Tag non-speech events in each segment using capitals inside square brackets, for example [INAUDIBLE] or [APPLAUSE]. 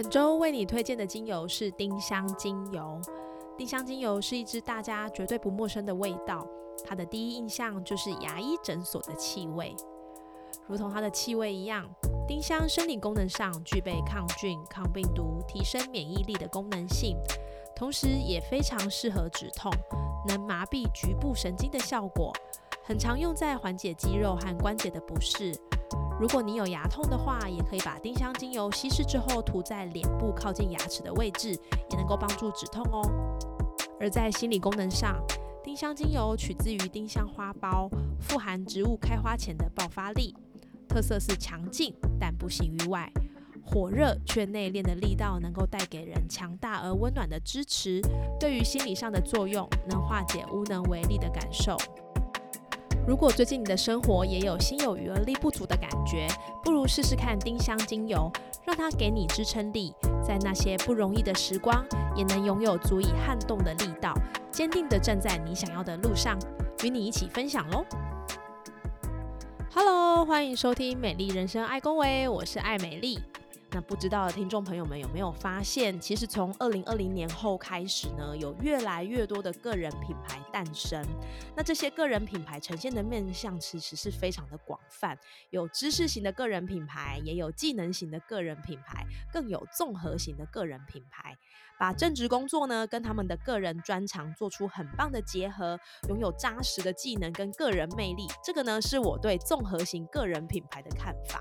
本周为你推荐的精油是丁香精油。丁香精油是一支大家绝对不陌生的味道，它的第一印象就是牙医诊所的气味。如同它的气味一样，丁香生理功能上具备抗菌、抗病毒、提升免疫力的功能性，同时也非常适合止痛，能麻痹局部神经的效果，很常用在缓解肌肉和关节的不适。如果你有牙痛的话，也可以把丁香精油稀释之后涂在脸部靠近牙齿的位置，也能够帮助止痛哦。而在心理功能上，丁香精油取自于丁香花苞，富含植物开花前的爆发力，特色是强劲但不形于外，火热却内敛的力道能够带给人强大而温暖的支持，对于心理上的作用，能化解无能为力的感受。如果最近你的生活也有心有余而力不足的感觉，不如试试看丁香精油，让它给你支撑力，在那些不容易的时光，也能拥有足以撼动的力道，坚定地站在你想要的路上，与你一起分享喽。Hello，欢迎收听《美丽人生爱恭维》，我是爱美丽。那不知道听众朋友们有没有发现，其实从二零二零年后开始呢，有越来越多的个人品牌诞生。那这些个人品牌呈现的面向其实是非常的广泛，有知识型的个人品牌，也有技能型的个人品牌，更有综合型的个人品牌。把正职工作呢跟他们的个人专长做出很棒的结合，拥有扎实的技能跟个人魅力。这个呢是我对综合型个人品牌的看法。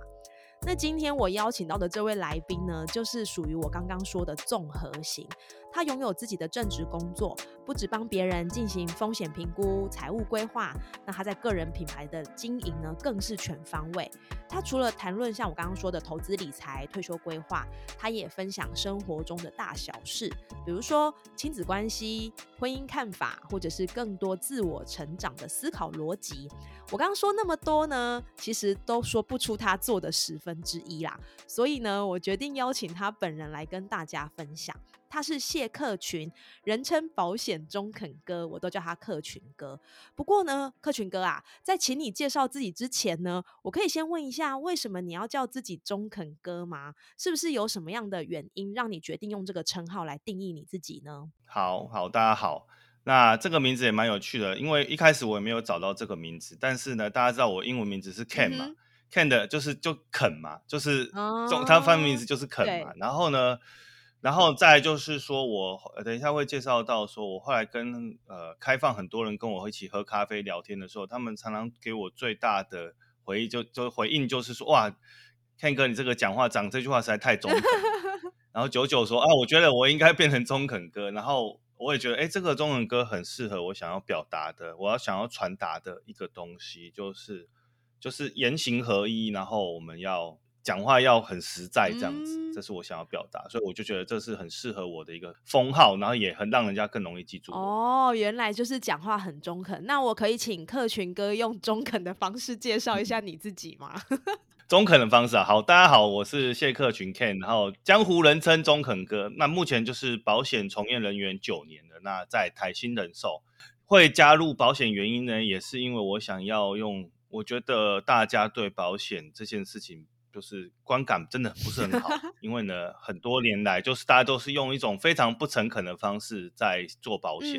那今天我邀请到的这位来宾呢，就是属于我刚刚说的综合型。他拥有自己的正职工作，不止帮别人进行风险评估、财务规划，那他在个人品牌的经营呢，更是全方位。他除了谈论像我刚刚说的投资理财、退休规划，他也分享生活中的大小事，比如说亲子关系、婚姻看法，或者是更多自我成长的思考逻辑。我刚刚说那么多呢，其实都说不出他做的十分之一啦。所以呢，我决定邀请他本人来跟大家分享。他是谢克群，人称保险中肯哥，我都叫他克群哥。不过呢，克群哥啊，在请你介绍自己之前呢，我可以先问一下，为什么你要叫自己中肯哥吗？是不是有什么样的原因让你决定用这个称号来定义你自己呢？好好，大家好。那这个名字也蛮有趣的，因为一开始我也没有找到这个名字，但是呢，大家知道我英文名字是 Ken 嘛的就是就肯嘛，就是中他翻译名字就是肯嘛。然后呢，然后再就是说我等一下会介绍到，说我后来跟呃开放很多人跟我一起喝咖啡聊天的时候，他们常常给我最大的回忆就就回应就是说哇，Ken 哥你这个讲话讲这句话实在太中肯。[LAUGHS] 然后九九说啊，我觉得我应该变成中肯哥，然后。我也觉得，哎，这个中文歌很适合我想要表达的，我要想要传达的一个东西，就是就是言行合一，然后我们要讲话要很实在，这样子，这是我想要表达，所以我就觉得这是很适合我的一个封号，然后也很让人家更容易记住。哦，原来就是讲话很中肯，那我可以请客群哥用中肯的方式介绍一下你自己吗？[LAUGHS] 中肯的方式啊，好，大家好，我是谢克群 Ken，然后江湖人称中肯哥。那目前就是保险从业人员九年了。那在台新人寿会加入保险原因呢，也是因为我想要用，我觉得大家对保险这件事情就是观感真的不是很好，[LAUGHS] 因为呢，很多年来就是大家都是用一种非常不诚恳的方式在做保险，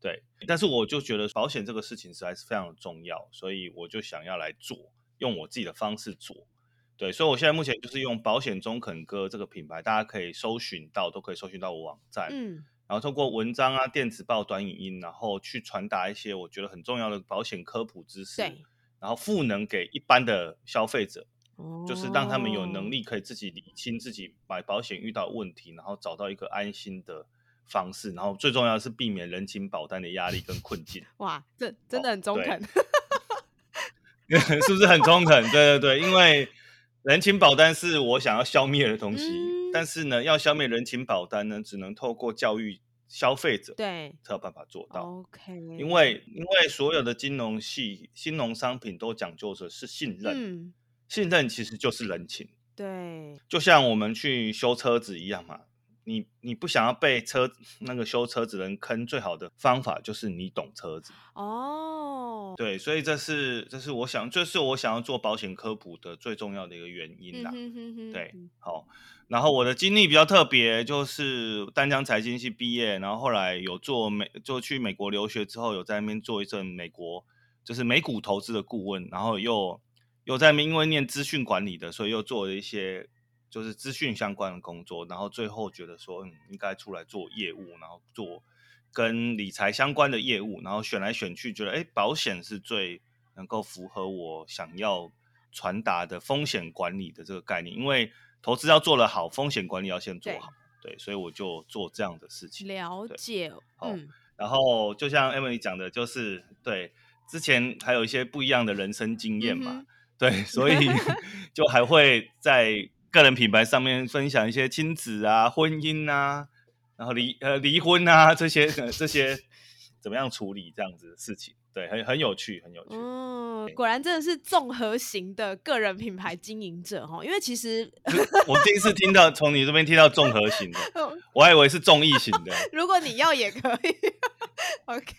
对。但是我就觉得保险这个事情实在是非常重要，所以我就想要来做。用我自己的方式做，对，所以我现在目前就是用保险中肯哥这个品牌，大家可以搜寻到，都可以搜寻到我网站，嗯，然后通过文章啊、电子报、短影音，然后去传达一些我觉得很重要的保险科普知识，对，然后赋能给一般的消费者，哦，就是让他们有能力可以自己理清自己买保险遇到问题，然后找到一个安心的方式，然后最重要的是避免人情保单的压力跟困境。哇，这真的很中肯。[LAUGHS] 是不是很中肯？对对对，因为人情保单是我想要消灭的东西。但是呢，要消灭人情保单呢，只能透过教育消费者，对，才有办法做到。OK，因为因为所有的金融系、金融商品都讲究的是信任，信任其实就是人情。对，就像我们去修车子一样嘛。你你不想要被车那个修车子人坑，最好的方法就是你懂车子哦。对，所以这是这是我想，这是我想要做保险科普的最重要的一个原因啦。对，好。然后我的经历比较特别，就是丹江财经系毕业，然后后来有做美，就去美国留学之后，有在那边做一阵美国就是美股投资的顾问，然后又又在那边因为念资讯管理的，所以又做了一些。就是资讯相关的工作，然后最后觉得说，嗯，应该出来做业务，然后做跟理财相关的业务，然后选来选去，觉得哎，保险是最能够符合我想要传达的风险管理的这个概念。因为投资要做得好，风险管理要先做好，对，所以我就做这样的事情。了解，嗯。然后就像 Emily 讲的，就是对之前还有一些不一样的人生经验嘛，对，所以 [LAUGHS] 就还会在。个人品牌上面分享一些亲子啊、婚姻啊，然后离呃离婚啊这些 [LAUGHS] 这些怎么样处理这样子的事情，对，很很有趣，很有趣。嗯，果然真的是综合型的个人品牌经营者哈，因为其实我第一次听到 [LAUGHS] 从你这边听到综合型的，我还以为是综艺型的。[LAUGHS] 如果你要也可以，OK。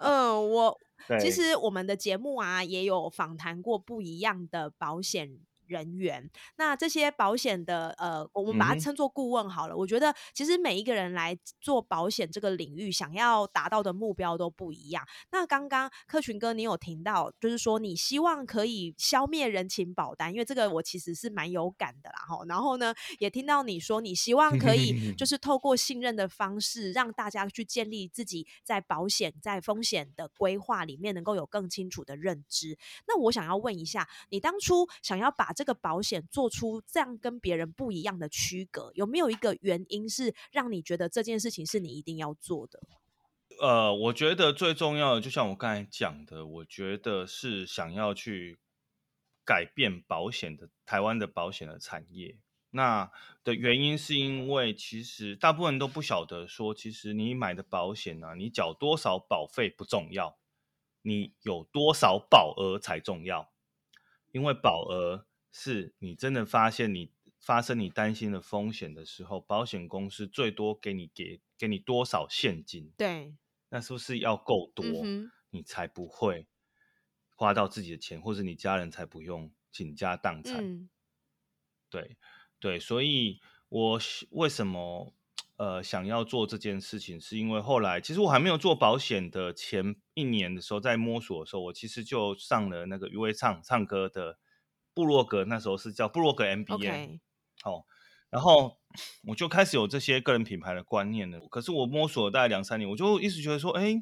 嗯，我其实我们的节目啊也有访谈过不一样的保险。人员，那这些保险的呃，我们把它称作顾问好了。我觉得其实每一个人来做保险这个领域，想要达到的目标都不一样。那刚刚客群哥，你有听到，就是说你希望可以消灭人情保单，因为这个我其实是蛮有感的啦。哈，然后呢，也听到你说你希望可以就 [LAUGHS] 是透过信任的方式，让大家去建立自己在保险在风险的规划里面能够有更清楚的认知。那我想要问一下，你当初想要把这个保险做出这样跟别人不一样的区隔，有没有一个原因是让你觉得这件事情是你一定要做的？呃，我觉得最重要的，就像我刚才讲的，我觉得是想要去改变保险的台湾的保险的产业。那的原因是因为其实大部分人都不晓得说，其实你买的保险呢，你缴多少保费不重要，你有多少保额才重要，因为保额。是你真的发现你发生你担心的风险的时候，保险公司最多给你给给你多少现金？对，那是不是要够多，你才不会花到自己的钱，或者你家人才不用倾家荡产？对对，所以我为什么呃想要做这件事情，是因为后来其实我还没有做保险的前一年的时候，在摸索的时候，我其实就上了那个余威唱唱歌的。布洛格那时候是叫布洛格 MBA，好，然后我就开始有这些个人品牌的观念了。可是我摸索了大概两三年，我就一直觉得说，哎，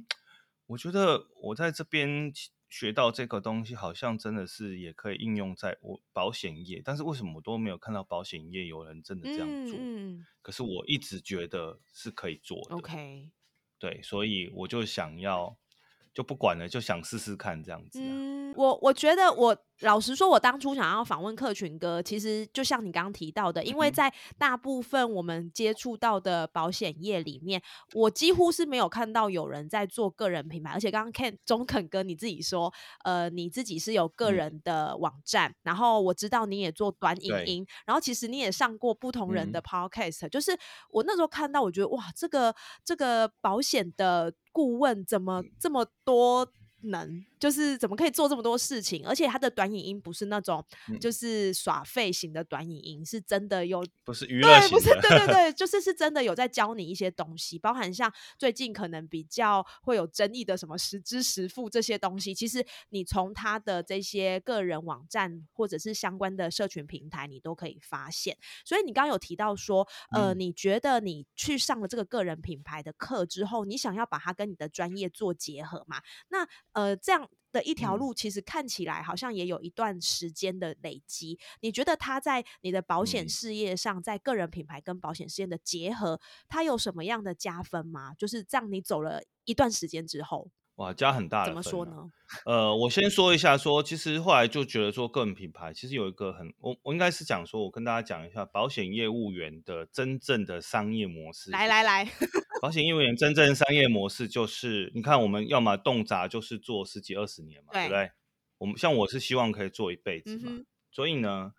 我觉得我在这边学到这个东西，好像真的是也可以应用在我保险业。但是为什么我都没有看到保险业有人真的这样做？可是我一直觉得是可以做的。OK，对，所以我就想要就不管了，就想试试看这样子。嗯，我我觉得我。老实说，我当初想要访问客群哥，其实就像你刚刚提到的，因为在大部分我们接触到的保险业里面，我几乎是没有看到有人在做个人品牌。而且刚刚 Ken 中肯哥你自己说，呃，你自己是有个人的网站，然后我知道你也做短影音，然后其实你也上过不同人的 Podcast。就是我那时候看到，我觉得哇，这个这个保险的顾问怎么这么多？能就是怎么可以做这么多事情？而且他的短影音不是那种就是耍废型的短影音，是真的有不是娱乐型，不是对对对，就是是真的有在教你一些东西，包含像最近可能比较会有争议的什么实支实付这些东西，其实你从他的这些个人网站或者是相关的社群平台，你都可以发现。所以你刚刚有提到说，呃，你觉得你去上了这个个人品牌的课之后，你想要把它跟你的专业做结合嘛？那呃，这样的一条路，其实看起来好像也有一段时间的累积。你觉得他在你的保险事业上，在个人品牌跟保险事业的结合，它有什么样的加分吗？就是这样，你走了一段时间之后，哇，加很大的。怎么说呢？呃，我先说一下，说其实后来就觉得说个人品牌其实有一个很，我我应该是讲说，我跟大家讲一下保险业务员的真正的商业模式。来来来，保险业务员真正商业模式就是，你看我们要么动辄就是做十几二十年嘛，对不对？我们像我是希望可以做一辈子嘛，所以呢，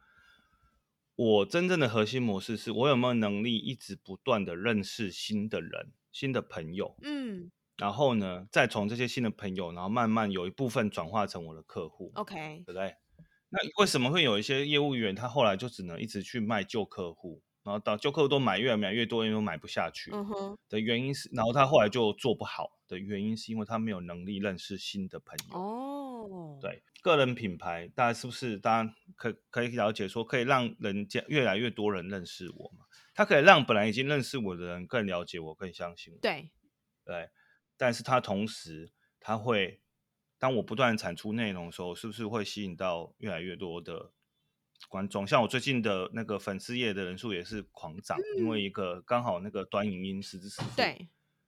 我真正的核心模式是我有没有能力一直不断的认识新的人、新的朋友，嗯。然后呢，再从这些新的朋友，然后慢慢有一部分转化成我的客户，OK，对不对？那为什么会有一些业务员他后来就只能一直去卖旧客户，然后到旧客户都买越来越多，因为都买不下去的原因是，然后他后来就做不好的原因是因为他没有能力认识新的朋友。哦，对，个人品牌大家是不是大家可可以了解说，可以让人家越来越多人认识我嘛？他可以让本来已经认识我的人更了解我，更相信我。对，对。但是它同时，他会当我不断产出内容的时候，是不是会吸引到越来越多的观众？像我最近的那个粉丝页的人数也是狂涨，因为一个刚好那个短影音十之十对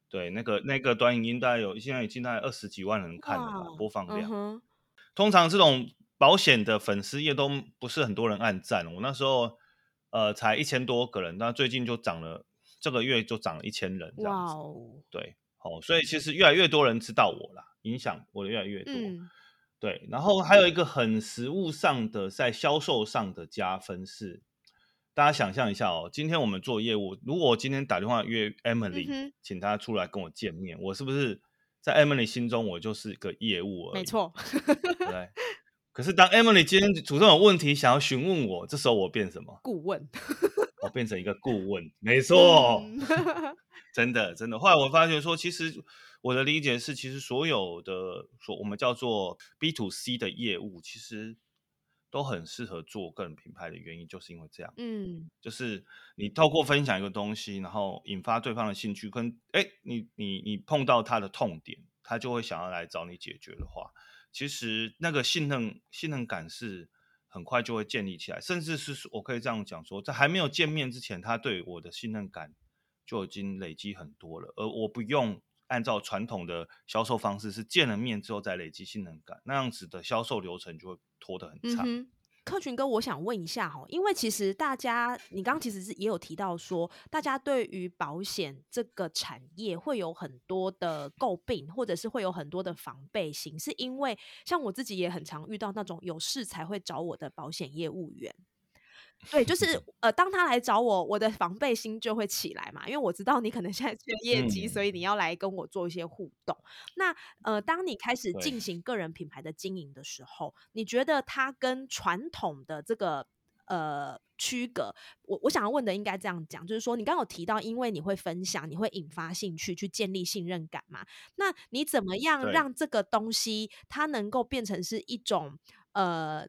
对，那个那个短影音大概有现在已经大概二十几万人看了播放量。通常这种保险的粉丝页都不是很多人按赞，我那时候呃才一千多个人，那最近就涨了，这个月就涨了一千人这样子。对。哦，所以其实越来越多人知道我啦，影响我的越来越多。对，然后还有一个很实物上的，在销售上的加分是，大家想象一下哦，今天我们做业务，如果我今天打电话约 Emily，请她出来跟我见面，我是不是在 Emily 心中我就是个业务而已？没错。对。[LAUGHS] 可是当 Emily 今天主动有问题想要询问我，这时候我变什么？顾问。我变成一个顾问，没 [LAUGHS] 错。真的，真的。后来我发现说，其实我的理解是，其实所有的说我们叫做 B to C 的业务，其实都很适合做个人品牌的原因，就是因为这样。嗯，就是你透过分享一个东西，然后引发对方的兴趣，跟哎，你你你碰到他的痛点，他就会想要来找你解决的话，其实那个信任信任感是很快就会建立起来，甚至是我可以这样讲说，在还没有见面之前，他对我的信任感。就已经累积很多了，而我不用按照传统的销售方式，是见了面之后再累积信任感，那样子的销售流程就会拖得很长。客群哥，我想问一下哈，因为其实大家，你刚刚其实是也有提到说，大家对于保险这个产业会有很多的诟病，或者是会有很多的防备心，是因为像我自己也很常遇到那种有事才会找我的保险业务员。对，就是呃，当他来找我，我的防备心就会起来嘛，因为我知道你可能现在缺 [LAUGHS] 业绩，所以你要来跟我做一些互动。那呃，当你开始进行个人品牌的经营的时候，你觉得它跟传统的这个呃区隔？我我想要问的应该这样讲，就是说你刚刚有提到，因为你会分享，你会引发兴趣，去建立信任感嘛？那你怎么样让这个东西它能够变成是一种呃？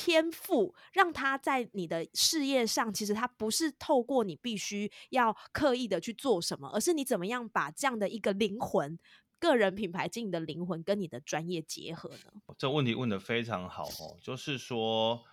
天赋让他在你的事业上，其实他不是透过你必须要刻意的去做什么，而是你怎么样把这样的一个灵魂、个人品牌经营的灵魂跟你的专业结合呢？这问题问的非常好哦，就是说，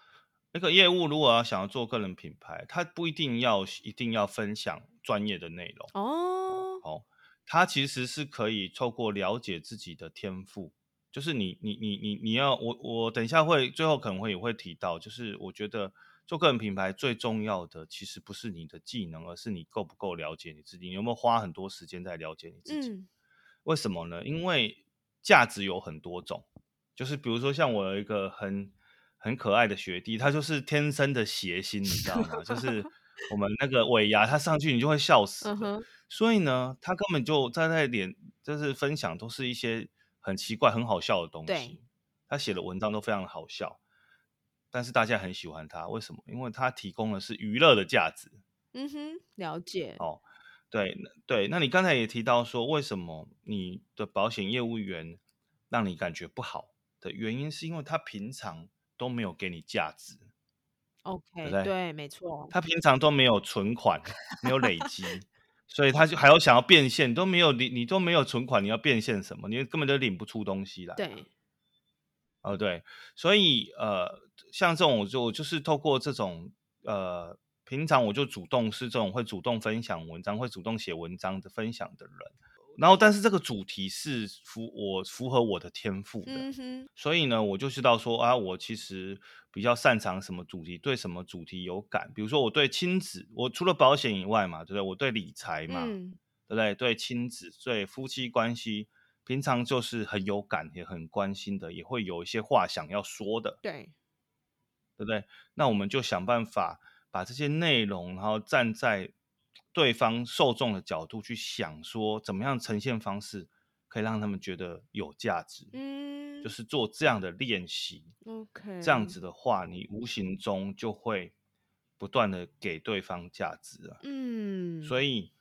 那个业务如果要想要做个人品牌，他不一定要一定要分享专业的内容哦，哦，他其实是可以透过了解自己的天赋。就是你你你你你要我我等一下会最后可能会也会提到，就是我觉得做个人品牌最重要的其实不是你的技能，而是你够不够了解你自己，你有没有花很多时间在了解你自己？为什么呢？因为价值有很多种，就是比如说像我有一个很很可爱的学弟，他就是天生的谐星，你知道吗？就是我们那个尾牙，他上去你就会笑死。所以呢，他根本就在那脸，就是分享都是一些。很奇怪、很好笑的东西。他写的文章都非常好笑，但是大家很喜欢他。为什么？因为他提供的是娱乐的价值。嗯哼，了解。哦，对对。那你刚才也提到说，为什么你的保险业务员让你感觉不好的原因，是因为他平常都没有给你价值。OK，对对？没错。他平常都没有存款，没有累积。所以他就还要想要变现，都没有你，你都没有存款，你要变现什么？你根本就领不出东西来。对，哦对，所以呃，像这种我就就是透过这种呃，平常我就主动是这种会主动分享文章，会主动写文章的分享的人，然后但是这个主题是符我符合我的天赋的，所以呢，我就知道说啊，我其实比较擅长什么主题，对什么主题有感。比如说我对亲子，我除了保险以外嘛，对不对？我对理财嘛，对不对？对亲子，对夫妻关系，平常就是很有感，也很关心的，也会有一些话想要说的，对，对不对？那我们就想办法把这些内容，然后站在。对方受众的角度去想，说怎么样呈现方式可以让他们觉得有价值，嗯，就是做这样的练习，OK，这样子的话，你无形中就会不断的给对方价值啊，嗯，所以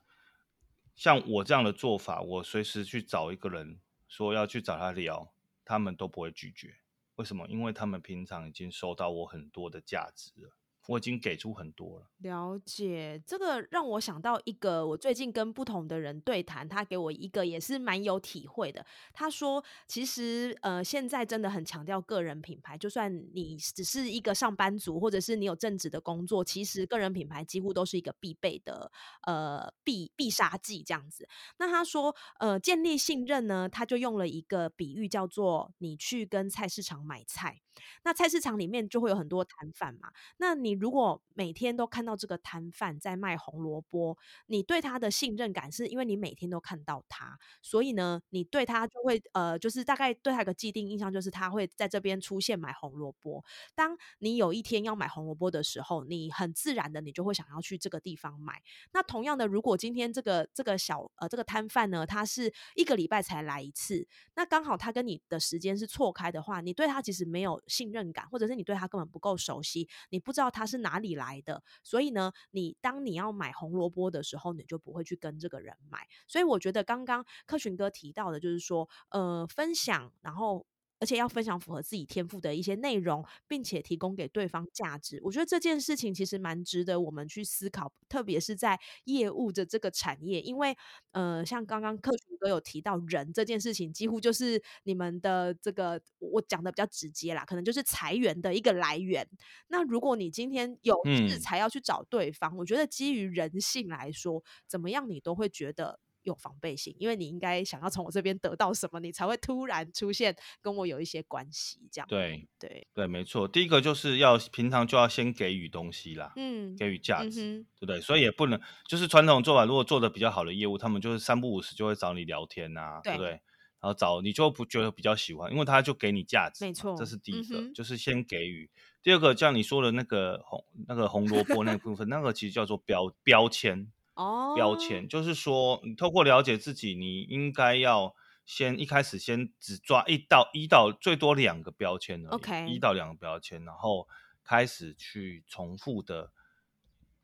像我这样的做法，我随时去找一个人说要去找他聊，他们都不会拒绝，为什么？因为他们平常已经收到我很多的价值了。我已经给出很多了。了解，这个让我想到一个，我最近跟不同的人对谈，他给我一个也是蛮有体会的。他说，其实呃，现在真的很强调个人品牌，就算你只是一个上班族，或者是你有正职的工作，其实个人品牌几乎都是一个必备的呃必必杀技这样子。那他说，呃，建立信任呢，他就用了一个比喻，叫做你去跟菜市场买菜。那菜市场里面就会有很多摊贩嘛，那你如果每天都看到这个摊贩在卖红萝卜，你对他的信任感是因为你每天都看到他，所以呢，你对他就会呃，就是大概对他有个既定印象，就是他会在这边出现买红萝卜。当你有一天要买红萝卜的时候，你很自然的你就会想要去这个地方买。那同样的，如果今天这个这个小呃这个摊贩呢，他是一个礼拜才来一次，那刚好他跟你的时间是错开的话，你对他其实没有。信任感，或者是你对他根本不够熟悉，你不知道他是哪里来的，所以呢，你当你要买红萝卜的时候，你就不会去跟这个人买。所以我觉得刚刚克群哥提到的，就是说，呃，分享，然后。而且要分享符合自己天赋的一些内容，并且提供给对方价值。我觉得这件事情其实蛮值得我们去思考，特别是在业务的这个产业，因为呃，像刚刚客群哥有提到人这件事情，几乎就是你们的这个我讲的比较直接啦，可能就是裁员的一个来源。那如果你今天有事才要去找对方，我觉得基于人性来说，怎么样你都会觉得。有防备心，因为你应该想要从我这边得到什么，你才会突然出现跟我有一些关系，这样。对对对，没错。第一个就是要平常就要先给予东西啦，嗯，给予价值，对不对？所以也不能就是传统做法，如果做的比较好的业务，他们就是三不五时就会找你聊天呐，对不对？然后找你就不觉得比较喜欢，因为他就给你价值，没错，这是第一个，就是先给予。第二个像你说的那个红那个红萝卜那部分，那个其实叫做标标签。哦，标签就是说，你透过了解自己，你应该要先一开始先只抓一到一到最多两个标签，OK，一到两个标签，然后开始去重复的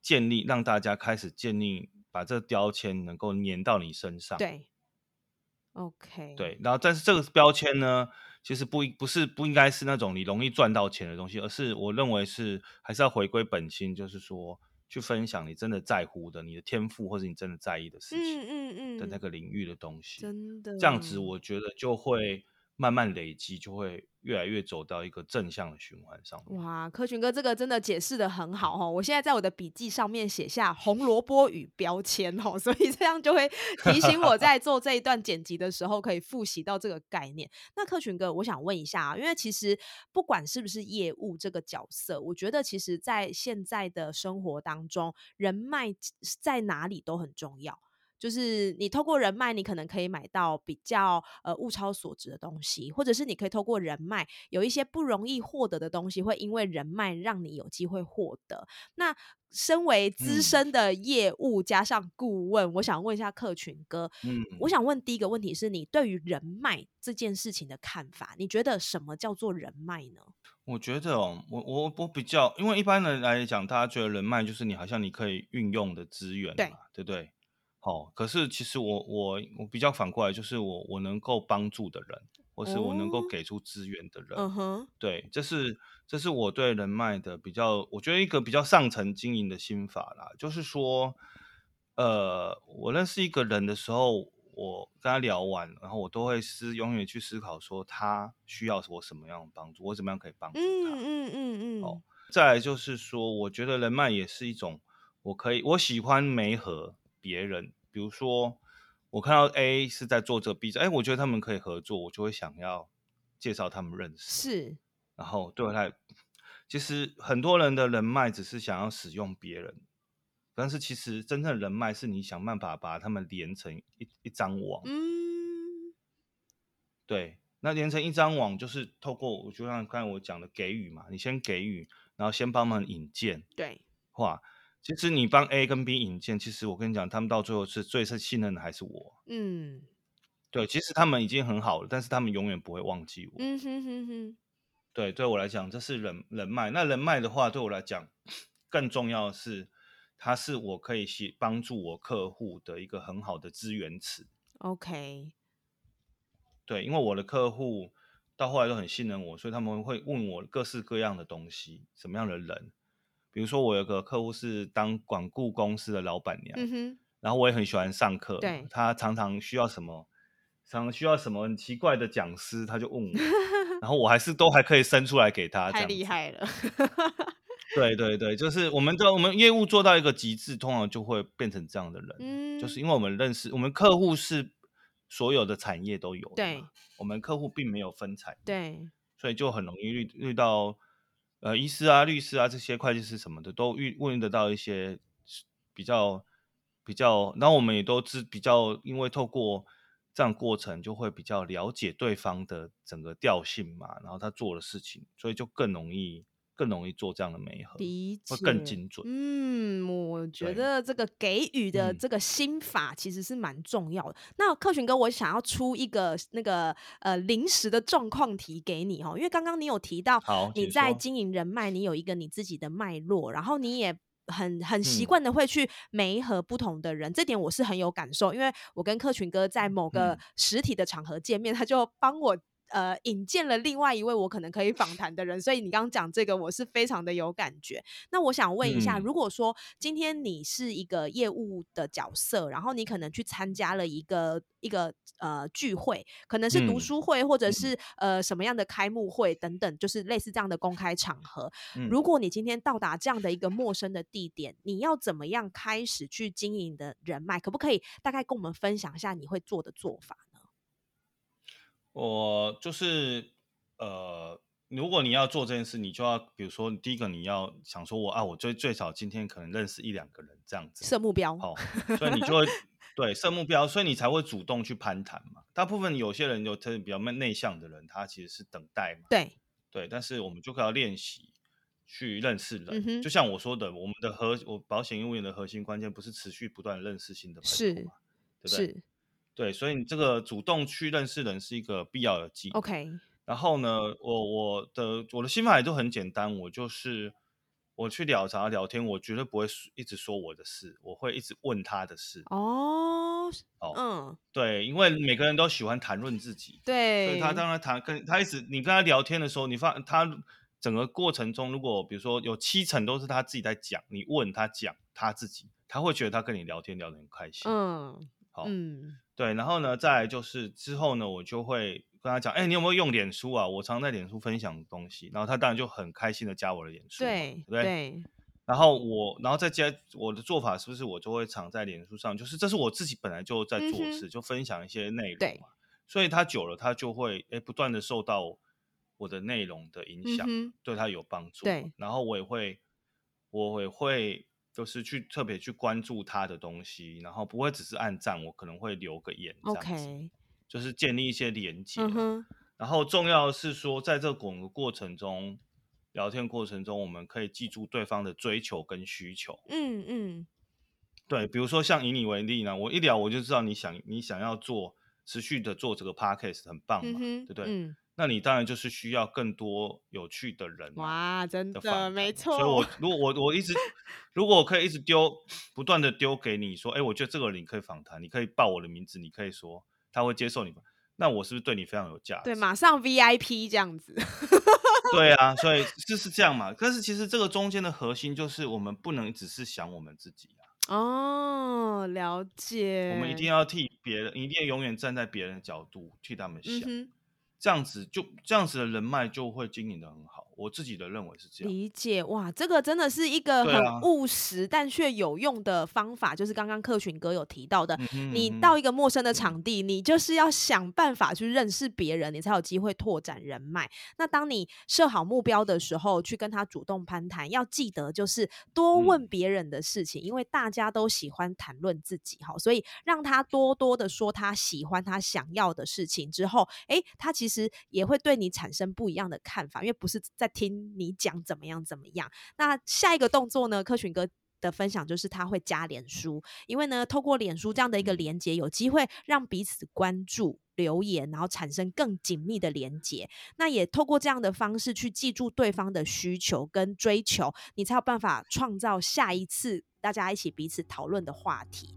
建立，让大家开始建立，把这个标签能够粘到你身上。对，OK，对，然后但是这个标签呢，其实不不是不应该是那种你容易赚到钱的东西，而是我认为是还是要回归本心，就是说。去分享你真的在乎的、你的天赋或者你真的在意的事情，嗯嗯嗯的那个领域的东西，真。的这样子，我觉得就会慢慢累积，就会。越来越走到一个正向的循环上。哇，柯群哥这个真的解释的很好哦！我现在在我的笔记上面写下红萝卜与标签哦，所以这样就会提醒我在做这一段剪辑的时候可以复习到这个概念。那柯群哥，我想问一下啊，因为其实不管是不是业务这个角色，我觉得其实在现在的生活当中，人脉在哪里都很重要。就是你透过人脉，你可能可以买到比较呃物超所值的东西，或者是你可以透过人脉有一些不容易获得的东西，会因为人脉让你有机会获得。那身为资深的业务加上顾问，我想问一下客群哥，嗯，我想问第一个问题是你对于人脉这件事情的看法？你觉得什么叫做人脉呢？我觉得哦，我我我比较，因为一般人来讲，大家觉得人脉就是你好像你可以运用的资源，对对不对？好，可是其实我我我比较反过来，就是我我能够帮助的人，或是我能够给出资源的人，嗯哼，对，这是这是我对人脉的比较，我觉得一个比较上层经营的心法啦，就是说，呃，我认识一个人的时候，我跟他聊完，然后我都会思永远去思考说他需要我什么样的帮助，我怎么样可以帮助他，嗯嗯嗯嗯，哦，再来就是说，我觉得人脉也是一种，我可以我喜欢媒合。别人，比如说，我看到 A 是在做这个 B，哎，我觉得他们可以合作，我就会想要介绍他们认识。是，然后对我来，其实很多人的人脉只是想要使用别人，但是其实真正人脉是你想办法把他们连成一一张网。嗯，对，那连成一张网就是透过，我就像刚才我讲的给予嘛，你先给予，然后先帮忙引荐。对，话。其实你帮 A 跟 B 引荐，其实我跟你讲，他们到最后是最是信任的还是我。嗯，对，其实他们已经很好了，但是他们永远不会忘记我。嗯哼哼哼。对，对我来讲，这是人人脉。那人脉的话，对我来讲，更重要的是，它是我可以协帮助我客户的一个很好的资源池。OK。对，因为我的客户到后来都很信任我，所以他们会问我各式各样的东西，什么样的人。比如说，我有个客户是当管顾公司的老板娘，然后我也很喜欢上课，对，他常常需要什么，常常需要什么很奇怪的讲师，他就问我，[LAUGHS] 然后我还是都还可以生出来给他，太厉害了。对对对，就是我们的我们业务做到一个极致，通常就会变成这样的人，就是因为我们认识我们客户是所有的产业都有，对，我们客户并没有分产，对，所以就很容易遇遇到。呃，医师啊、律师啊，这些会计师什么的，都遇问得到一些比较比较，然后我们也都知比较，因为透过这样过程，就会比较了解对方的整个调性嘛，然后他做的事情，所以就更容易。更容易做这样的美合，会更精准。嗯，我觉得这个给予的这个心法其实是蛮重要的。那克群哥，我想要出一个那个呃临时的状况题给你哈，因为刚刚你有提到，你在经营人脉，你有一个你自己的脉络，然后你也很很习惯的会去媒合不同的人，这点我是很有感受，因为我跟克群哥在某个实体的场合见面，他就帮我。呃，引荐了另外一位我可能可以访谈的人，所以你刚刚讲这个，我是非常的有感觉。那我想问一下，如果说今天你是一个业务的角色，然后你可能去参加了一个一个呃聚会，可能是读书会，或者是呃什么样的开幕会等等，就是类似这样的公开场合。如果你今天到达这样的一个陌生的地点，你要怎么样开始去经营的人脉？可不可以大概跟我们分享一下你会做的做法？我就是呃，如果你要做这件事，你就要比如说，第一个你要想说，我啊，我最最少今天可能认识一两个人这样子设目标，好，[LAUGHS] 所以你就会对设目标，所以你才会主动去攀谈嘛。大部分有些人就特别比较内向的人，他其实是等待嘛，对。对，但是我们就可要练习去认识人，就像我说的，我们的核我保险业务员的核心关键不是持续不断认识新的朋友嘛，对不对？对，所以你这个主动去认识人是一个必要的技能。OK，然后呢，我我的我的心法也都很简单，我就是我去聊杂聊天，我绝对不会一直说我的事，我会一直问他的事。哦，哦，嗯，对，因为每个人都喜欢谈论自己，对，所以他当然谈跟他一直你跟他聊天的时候，你发他整个过程中，如果比如说有七成都是他自己在讲，你问他讲他自己，他会觉得他跟你聊天聊得很开心。嗯，好，嗯。对，然后呢，再来就是之后呢，我就会跟他讲，哎，你有没有用脸书啊？我常在脸书分享东西，然后他当然就很开心的加我的脸书，对对。然后我，然后再加我的做法是不是我就会常在脸书上，就是这是我自己本来就在做事，就分享一些内容嘛。所以他久了，他就会哎不断的受到我的内容的影响，对他有帮助。对，然后我也会，我也会。就是去特别去关注他的东西，然后不会只是按赞，我可能会留个言这样子，就是建立一些连接。然后重要的是说，在这整个过程中，聊天过程中，我们可以记住对方的追求跟需求。嗯嗯，对，比如说像以你为例呢，我一聊我就知道你想你想要做持续的做这个 podcast 很棒嘛，对不对？那你当然就是需要更多有趣的人哇，真的没错。所以，我如果我我一直如果我可以一直丢，不断的丢给你说，哎，我觉得这个人可以访谈，你可以报我的名字，你可以说他会接受你吗？那我是不是对你非常有价值？对，马上 VIP 这样子。对啊，所以就是这样嘛。但是其实这个中间的核心就是我们不能只是想我们自己啊。哦，了解。我们一定要替别人，一定要永远站在别人的角度替他们想。这样子就这样子的人脉就会经营的很好。我自己的认为是这样。理解哇，这个真的是一个很务实但却有用的方法，就是刚刚客群哥有提到的，你到一个陌生的场地，你就是要想办法去认识别人，你才有机会拓展人脉。那当你设好目标的时候，去跟他主动攀谈，要记得就是多问别人的事情，因为大家都喜欢谈论自己哈，所以让他多多的说他喜欢他想要的事情之后，哎，他其实也会对你产生不一样的看法，因为不是在。听你讲怎么样怎么样？那下一个动作呢？柯群哥的分享就是他会加脸书，因为呢，透过脸书这样的一个连接，有机会让彼此关注、留言，然后产生更紧密的连接。那也透过这样的方式去记住对方的需求跟追求，你才有办法创造下一次大家一起彼此讨论的话题。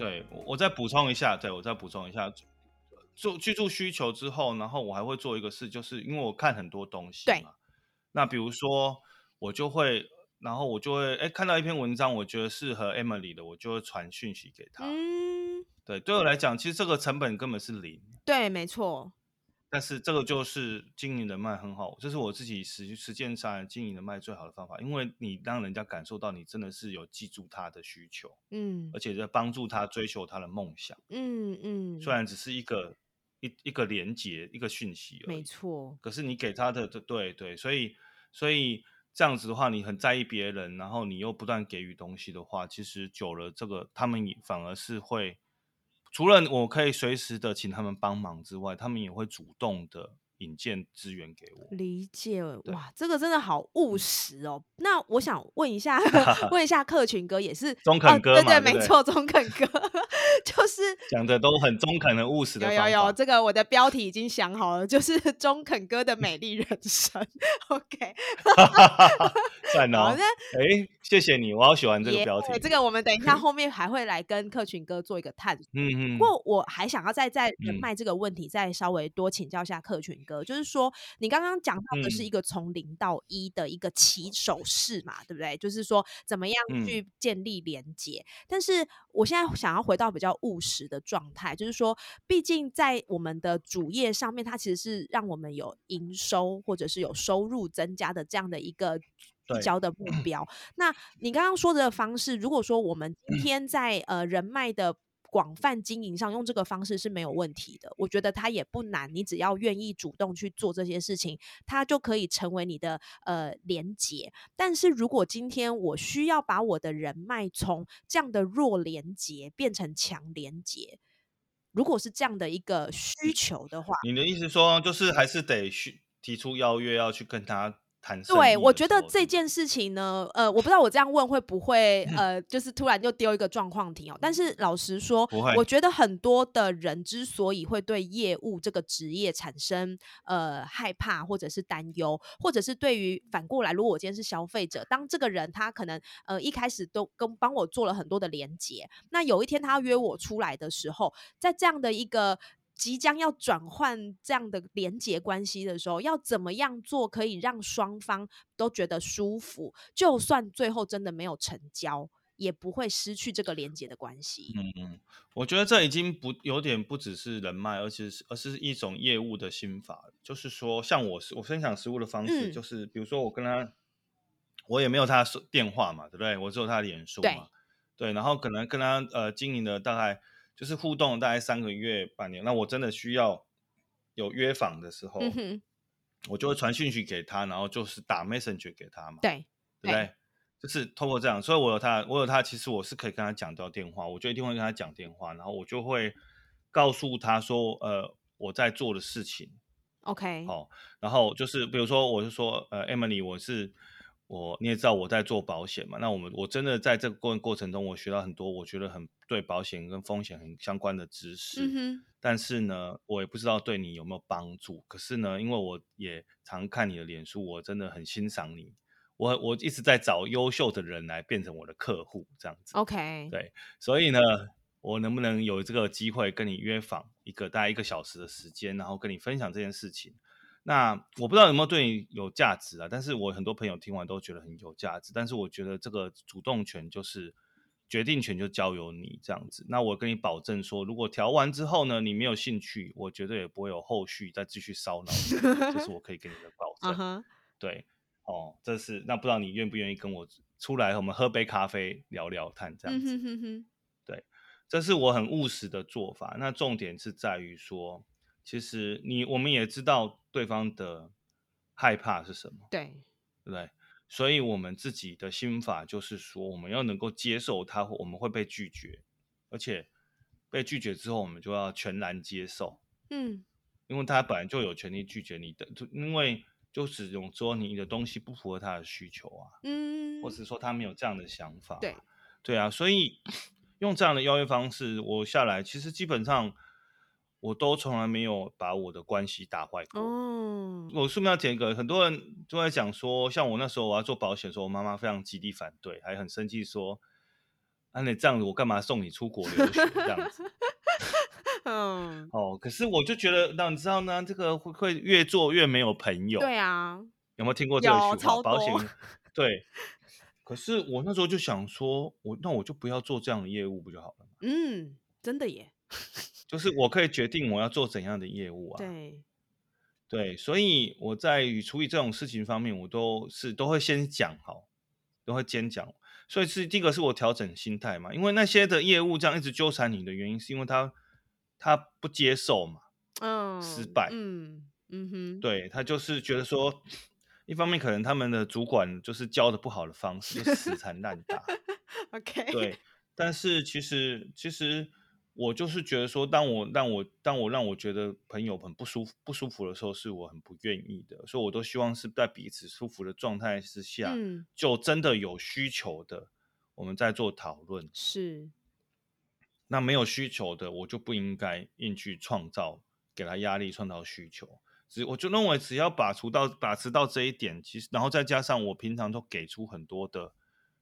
对，我再补充一下，对我再补充一下，做居住需求之后，然后我还会做一个事，就是因为我看很多东西嘛，那比如说我就会，然后我就会，哎，看到一篇文章，我觉得适合 Emily 的，我就会传讯息给他。嗯，对，对我来讲，其实这个成本根本是零。对，没错。但是这个就是经营人脉很好，这是我自己实实践上经营人脉最好的方法，因为你让人家感受到你真的是有记住他的需求，嗯，而且在帮助他追求他的梦想，嗯嗯，虽然只是一个一一个连接一个讯息，没错，可是你给他的对对，所以所以这样子的话，你很在意别人，然后你又不断给予东西的话，其实久了这个他们也反而是会。除了我可以随时的请他们帮忙之外，他们也会主动的引荐资源给我。理解哇，这个真的好务实哦。那我想问一下，[LAUGHS] 问一下客群哥也是中肯哥嘛？对对，没错，中肯哥 [LAUGHS] 就是讲的都很中肯的务实的。有有有，这个我的标题已经想好了，就是 [LAUGHS] 中肯哥的美丽人生。OK。在呢，哎，谢谢你，我好喜欢这个标题。这个我们等一下后面还会来跟客群哥做一个探索。嗯嗯。不过我还想要再在人脉这个问题再稍微多请教一下客群哥，就是说你刚刚讲到的是一个从零到一的一个起手式嘛，对不对？就是说怎么样去建立连接。但是我现在想要回到比较务实的状态，就是说，毕竟在我们的主页上面，它其实是让我们有营收或者是有收入增加的这样的一个。聚焦的目标。那你刚刚说的方式，如果说我们今天在呃人脉的广泛经营上用这个方式是没有问题的，我觉得它也不难。你只要愿意主动去做这些事情，它就可以成为你的呃连接。但是如果今天我需要把我的人脉从这样的弱连接变成强连接，如果是这样的一个需求的话，你的意思说就是还是得去提出邀约，要去跟他。对，我觉得这件事情呢，呃，我不知道我这样问会不会，呃，[LAUGHS] 就是突然就丢一个状况题哦。但是老实说，我觉得很多的人之所以会对业务这个职业产生呃害怕或者是担忧，或者是对于反过来，如果我今天是消费者，当这个人他可能呃一开始都跟帮我做了很多的连接，那有一天他约我出来的时候，在这样的一个。即将要转换这样的连结关系的时候，要怎么样做可以让双方都觉得舒服？就算最后真的没有成交，也不会失去这个连接的关系。嗯嗯，我觉得这已经不有点不只是人脉，而且是而是一种业务的心法。就是说，像我我分享食物的方式，就是比如说我跟他，我也没有他电话嘛，对不对？我只有他脸书嘛，对，然后可能跟他呃经营的大概。就是互动大概三个月半年，那我真的需要有约访的时候，我就会传讯息给他，然后就是打 Messenger 给他嘛，对，对不对？就是透过这样，所以我有他，我有他，其实我是可以跟他讲到电话，我就一定会跟他讲电话，然后我就会告诉他说，呃，我在做的事情，OK，好，然后就是比如说，我就说，呃，Emily，我是。我你也知道我在做保险嘛，那我们我真的在这个过过程中，我学到很多，我觉得很对保险跟风险很相关的知识。嗯但是呢，我也不知道对你有没有帮助。可是呢，因为我也常看你的脸书，我真的很欣赏你。我我一直在找优秀的人来变成我的客户，这样子。OK。对，所以呢，我能不能有这个机会跟你约访一个大概一个小时的时间，然后跟你分享这件事情？那我不知道有没有对你有价值啊？但是我很多朋友听完都觉得很有价值。但是我觉得这个主动权就是决定权就交由你这样子。那我跟你保证说，如果调完之后呢，你没有兴趣，我绝对也不会有后续再继续骚扰你。这是我可以给你的保 [LAUGHS] 证。对，哦，这是那不知道你愿不愿意跟我出来，我们喝杯咖啡聊聊看这样子。对，这是我很务实的做法。那重点是在于说。其实你我们也知道对方的害怕是什么，对对不对？所以我们自己的心法就是说，我们要能够接受他，我们会被拒绝，而且被拒绝之后，我们就要全然接受。嗯，因为他本来就有权利拒绝你的，就因为就只用说你的东西不符合他的需求啊，嗯，或者说他没有这样的想法，对对啊，所以用这样的邀约方式，我下来其实基本上。我都从来没有把我的关系打坏过。哦，我顺便要讲一个，很多人都在讲说，像我那时候我要做保险的时候，我妈妈非常极力反对，还很生气说：“啊，你这样子，我干嘛送你出国留学这样子？[LAUGHS] ”嗯，哦，可是我就觉得，那你知道呢，这个会会越做越没有朋友。对啊，有没有听过这句话？保险对，可是我那时候就想说，我那我就不要做这样的业务不就好了？嗯，真的耶。就是我可以决定我要做怎样的业务啊？对，对，所以我在处理这种事情方面，我都是都会先讲好，都会先讲。所以是第一个是我调整心态嘛，因为那些的业务这样一直纠缠你的原因，是因为他他不接受嘛，嗯，失败，嗯嗯哼，对他就是觉得说，一方面可能他们的主管就是教的不好的方式，就死缠烂打。[LAUGHS] OK，对，但是其实其实。我就是觉得说，当我让我当我让我觉得朋友很不舒服不舒服的时候，是我很不愿意的，所以我都希望是在彼此舒服的状态之下，就真的有需求的，我们在做讨论。是，那没有需求的，我就不应该硬去创造给他压力，创造需求。只我就认为，只要把持到把持到这一点，其实然后再加上我平常都给出很多的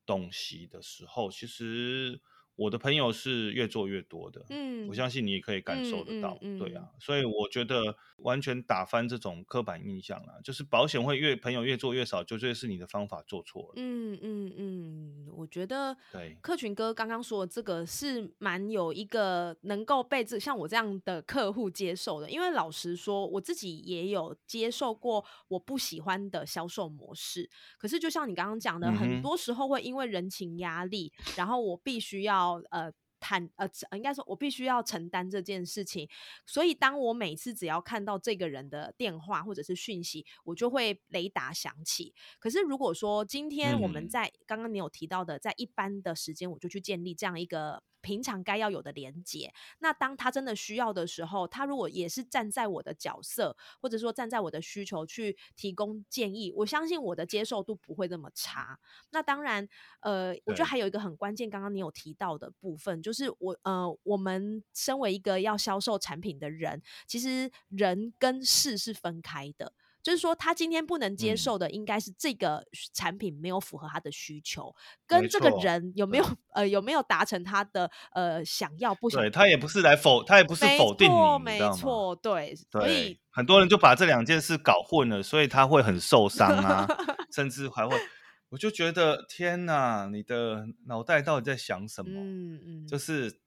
东西的时候，其实。我的朋友是越做越多的，嗯，我相信你也可以感受得到，对啊，所以我觉得完全打翻这种刻板印象了，就是保险会越朋友越做越少，就这是你的方法做错了。嗯嗯嗯，我觉得对客群哥刚刚说的这个是蛮有一个能够被这像我这样的客户接受的，因为老实说我自己也有接受过我不喜欢的销售模式，可是就像你刚刚讲的，很多时候会因为人情压力，然后我必须要。呃，坦呃，应该说，我必须要承担这件事情。所以，当我每次只要看到这个人的电话或者是讯息，我就会雷达响起。可是，如果说今天我们在刚刚你有提到的，在一般的时间，我就去建立这样一个平常该要有的连接。那当他真的需要的时候，他如果也是站在我的角色，或者说站在我的需求去提供建议，我相信我的接受度不会那么差。那当然，呃，我觉得还有一个很关键，刚刚你有提到的部分，就是我呃，我们身为一个要销售产品的人，其实人跟事是分开的。就是说，他今天不能接受的，应该是这个产品没有符合他的需求，跟这个人有没有呃有没有达成他的呃想要不想？对他也不是来否，他也不是否定你，没错，对，所以很多人就把这两件事搞混了，所以他会很受伤啊，[LAUGHS] 甚至还会，我就觉得天哪，你的脑袋到底在想什么？嗯嗯，就是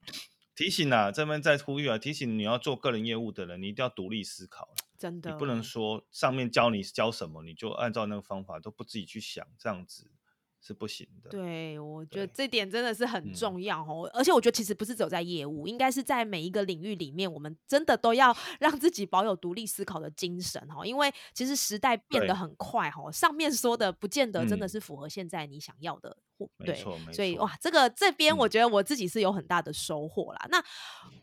提醒啊，这边在呼吁啊，提醒你要做个人业务的人，你一定要独立思考。真的，你不能说上面教你教什么，你就按照那个方法都不自己去想，这样子。是不行的。对，我觉得这点真的是很重要哦。而且我觉得其实不是只有在业务，应该是在每一个领域里面，我们真的都要让自己保有独立思考的精神哦。因为其实时代变得很快哈，上面说的不见得真的是符合现在你想要的。对，所以哇，这个这边我觉得我自己是有很大的收获啦。那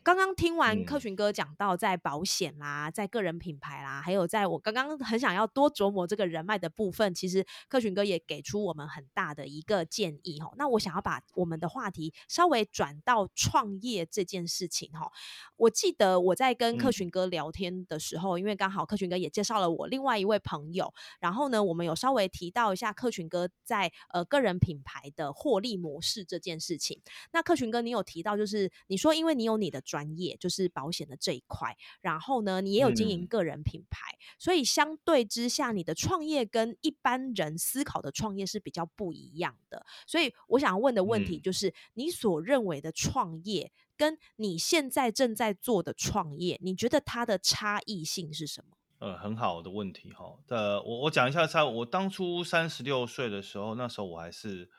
刚刚听完客群哥讲到在保险啦，在个人品牌啦，还有在我刚刚很想要多琢磨这个人脉的部分，其实客群哥也给出我们很大。的一个建议哈，那我想要把我们的话题稍微转到创业这件事情哈。我记得我在跟客群哥聊天的时候，因为刚好客群哥也介绍了我另外一位朋友，然后呢，我们有稍微提到一下客群哥在呃个人品牌的获利模式这件事情。那克群哥，你有提到就是你说，因为你有你的专业，就是保险的这一块，然后呢，你也有经营个人品牌，所以相对之下，你的创业跟一般人思考的创业是比较不一。样的，所以我想问的问题就是：你所认为的创业，跟你现在正在做的创业，你觉得它的差异性是什么？呃，很好的问题哈。呃，我我讲一下，差我当初三十六岁的时候，那时候我还是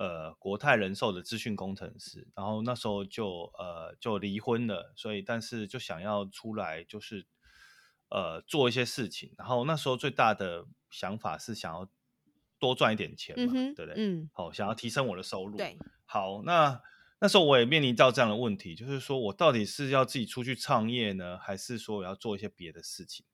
呃国泰人寿的资讯工程师，然后那时候就呃就离婚了，所以但是就想要出来，就是呃做一些事情，然后那时候最大的想法是想要。多赚一点钱嘛，对不对？嗯，好，想要提升我的收入。对，好，那那时候我也面临到这样的问题，就是说我到底是要自己出去创业呢，还是说我要做一些别的事情？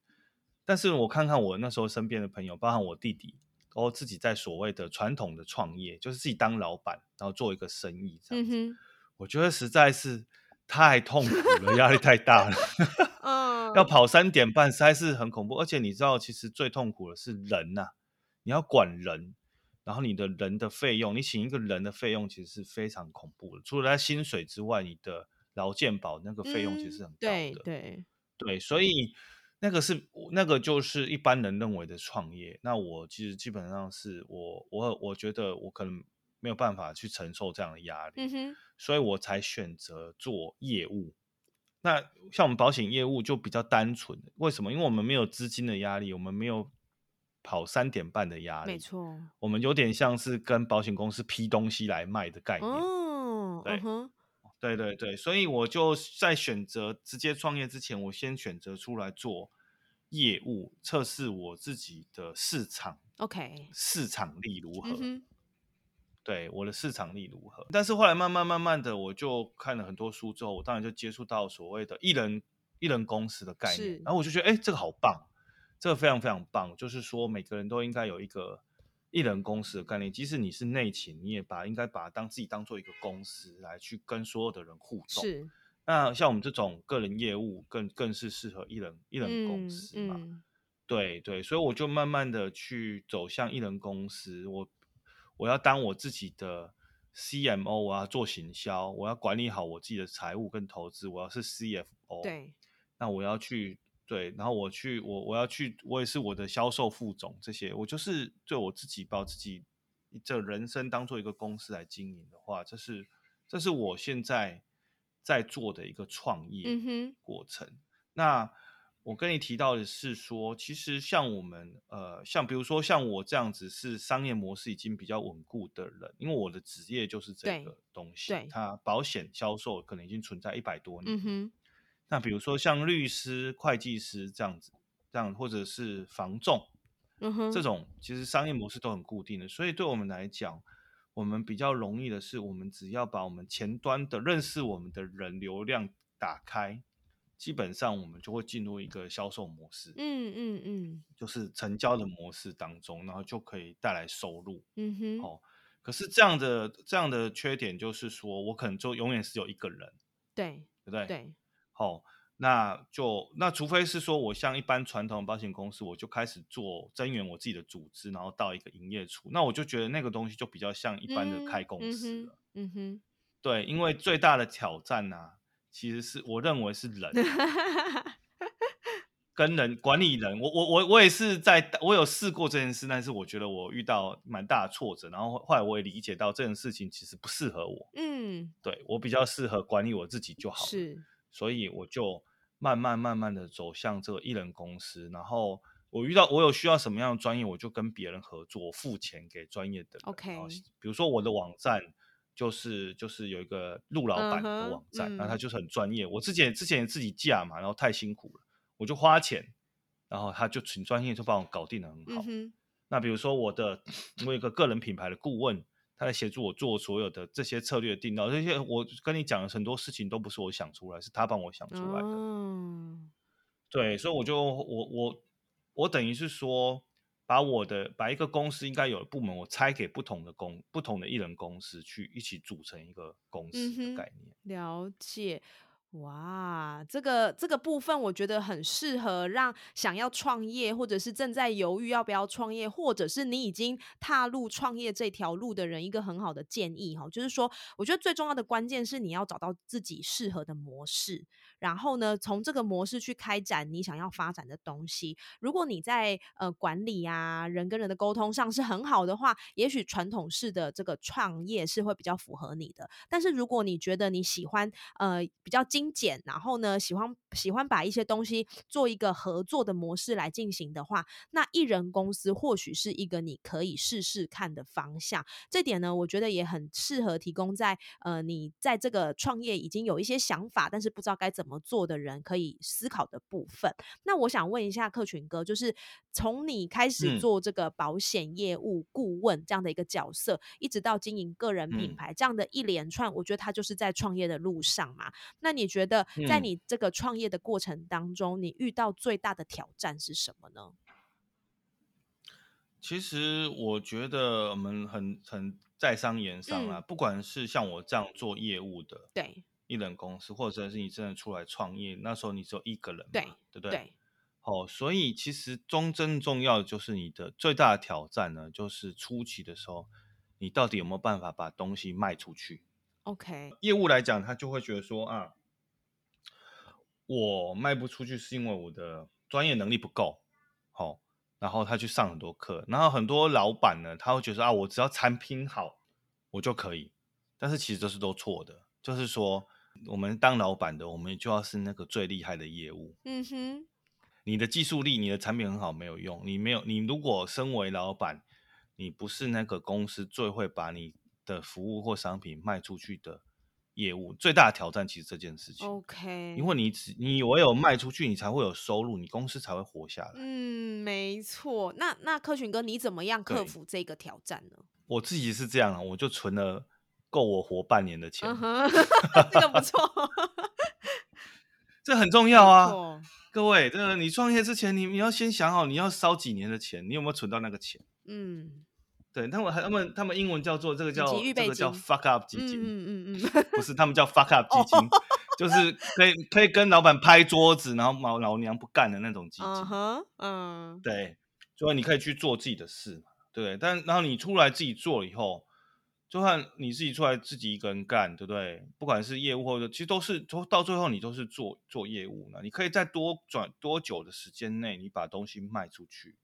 但是我看看我那时候身边的朋友，包含我弟弟，都自己在所谓的传统的创业，就是自己当老板，然后做一个生意这样子。我觉得实在是太痛苦了，压力太大了。[LAUGHS] 嗯，要跑三点半，实在是很恐怖。而且你知道，其实最痛苦的是人呐。你要管人，然后你的人的费用，你请一个人的费用其实是非常恐怖的。除了他薪水之外，你的劳健保那个费用其实很高的。对对对，所以那个是那个就是一般人认为的创业。那我其实基本上是我我我觉得我可能没有办法去承受这样的压力，嗯，所以我才选择做业务。那像我们保险业务就比较单纯，为什么？因为我们没有资金的压力，我们没有。跑三点半的压力，没错，我们有点像是跟保险公司批东西来卖的概念。哦，对，对对对，所以我就在选择直接创业之前，我先选择出来做业务，测试我自己的市场。OK，市场力如何？对，我的市场力如何？但是后来慢慢慢慢的，我就看了很多书之后，我当然就接触到所谓的艺人艺人公司的概念，然后我就觉得，哎，这个好棒。这个非常非常棒，就是说每个人都应该有一个艺人公司的概念，即使你是内勤，你也把应该把当自己当做一个公司来去跟所有的人互动。是，那像我们这种个人业务，更更是适合一人一人公司嘛？对对，所以我就慢慢的去走向一人公司，我我要当我自己的 CMO，我要做行销，我要管理好我自己的财务跟投资，我要是 CFO。对，那我要去。对，然后我去，我我要去，我也是我的销售副总这些，我就是对我自己把自己这人生当做一个公司来经营的话，这是这是我现在在做的一个创业过程。那我跟你提到的是说，其实像我们呃，像比如说像我这样子是商业模式已经比较稳固的人，因为我的职业就是这个东西，它保险销售可能已经存在一百多年。那比如说像律师、会计师这样子，这样或者是房仲，嗯哼，这种其实商业模式都很固定的，所以对我们来讲，我们比较容易的是，我们只要把我们前端的认识我们的人流量打开，基本上我们就会进入一个销售模式，嗯嗯嗯，就是成交的模式当中，然后就可以带来收入。嗯哼，哦，可是这样的这样的缺点就是说，我可能就永远是有一个人，对对不对？对，好、那就那除非是说我像一般传统保险公司，我就开始做增援我自己的组织，然后到一个营业处，那我就觉得那个东西就比较像一般的开公司了。嗯哼，对，因为最大的挑战呢、其实是我认为是人 [LAUGHS] 跟人管理人。我我我我也是在我有试过这件事，但是我觉得我遇到蛮大的挫折，然后后来我也理解到这件事情其实不适合我。嗯，对我比较适合管理我自己就好了。是，所以我就慢慢慢慢的走向这个艺人公司，然后我遇到我有需要什么样的专业，我就跟别人合作，付钱给专业的人。OK 比如说我的网站就是就是有一个陆老板的网站，那、他嗯就是很专业。我之前之前也自己架嘛，然后太辛苦了，我就花钱，然后他就请专业就帮我搞定的很好。嗯，那比如说我的，我有一个个人品牌的顾问，他来协助我做所有的这些策略定到，这些我跟你讲的很多事情都不是我想出来，是他帮我想出来的。嗯，对，所以我就我我我等于是说，把我的把一个公司应该有的部门，我拆给不同的公不同的艺人公司去一起组成一个公司的概念。了解。哇，这个这个部分我觉得很适合让想要创业，或者是正在犹豫要不要创业，或者是你已经踏入创业这条路的人一个很好的建议哈，就是说，我觉得最重要的关键是你要找到自己适合的模式，然后呢，从这个模式去开展你想要发展的东西。如果你在呃管理啊人跟人的沟通上是很好的话，也许传统式的这个创业是会比较符合你的。但是如果你觉得你喜欢呃比较精简，然后呢喜欢喜欢把一些东西做一个合作的模式来进行的话，那艺人公司或许是一个你可以试试看的方向。这点呢，我觉得也很适合提供在呃你在这个创业已经有一些想法，但是不知道该怎么么做的人可以思考的部分。那我想问一下客群哥，就是从你开始嗯做这个保险业务顾问这样的一个角色，一直到经营个人品嗯牌、这样的一连串，我觉得他就是在创业的路上嘛。那你觉得在嗯你这个创业的过程当中，你遇到最大的挑战是什么呢？其实我觉得我们很很在商言商啊，嗯不管是像我这样做业务的对艺人公司，或者是你真的出来创业，那时候你只有一个人嘛，对对不对？对，哦，所以其实中真重要的就是你的最大的挑战呢，就是初期的时候，你到底有没有办法把东西卖出去？OK，业务来讲，他就会觉得说啊，我卖不出去是因为我的专业能力不够，好、然后他去上很多课，然后很多老板呢，他会觉得啊，我只要产品好，我就可以，但是其实这是都错的，就是说我们当老板的，我们就要是那个最厉害的业务，嗯哼，你的技术力、你的产品很好没有用，你没有，你如果身为老板，你不是那个公司最会把你的服务或商品卖出去的业务，最大的挑战其实这件事情。OK，因为你只你唯有卖出去，你才会有收入，你公司才会活下来。嗯，没错。那那客群哥，你怎么样克服这个挑战呢？我自己是这样啊，我就存了够我活半年的钱，嗯，这个不错，[LAUGHS] 这很重要啊。各位，这个你创业之前，你你要先想好你要烧几年的钱，你有没有存到那个钱？嗯对，他们他们他们英文叫做这个叫这个叫 fuck up 基嗯金，嗯嗯嗯，不是他们叫 fuck up 基金，就是可以可以跟老板拍桌子，然后老老娘不干的那种基金。嗯，嗯，对，所以你可以去做自己的事嘛，对？但然后你出来自己做了以后，就算你自己出来自己一个人干，对不对？不管是业务或者其实都是，都到最后你都是做做业务呢。你可以在多转多久的时间内，你把东西卖出去，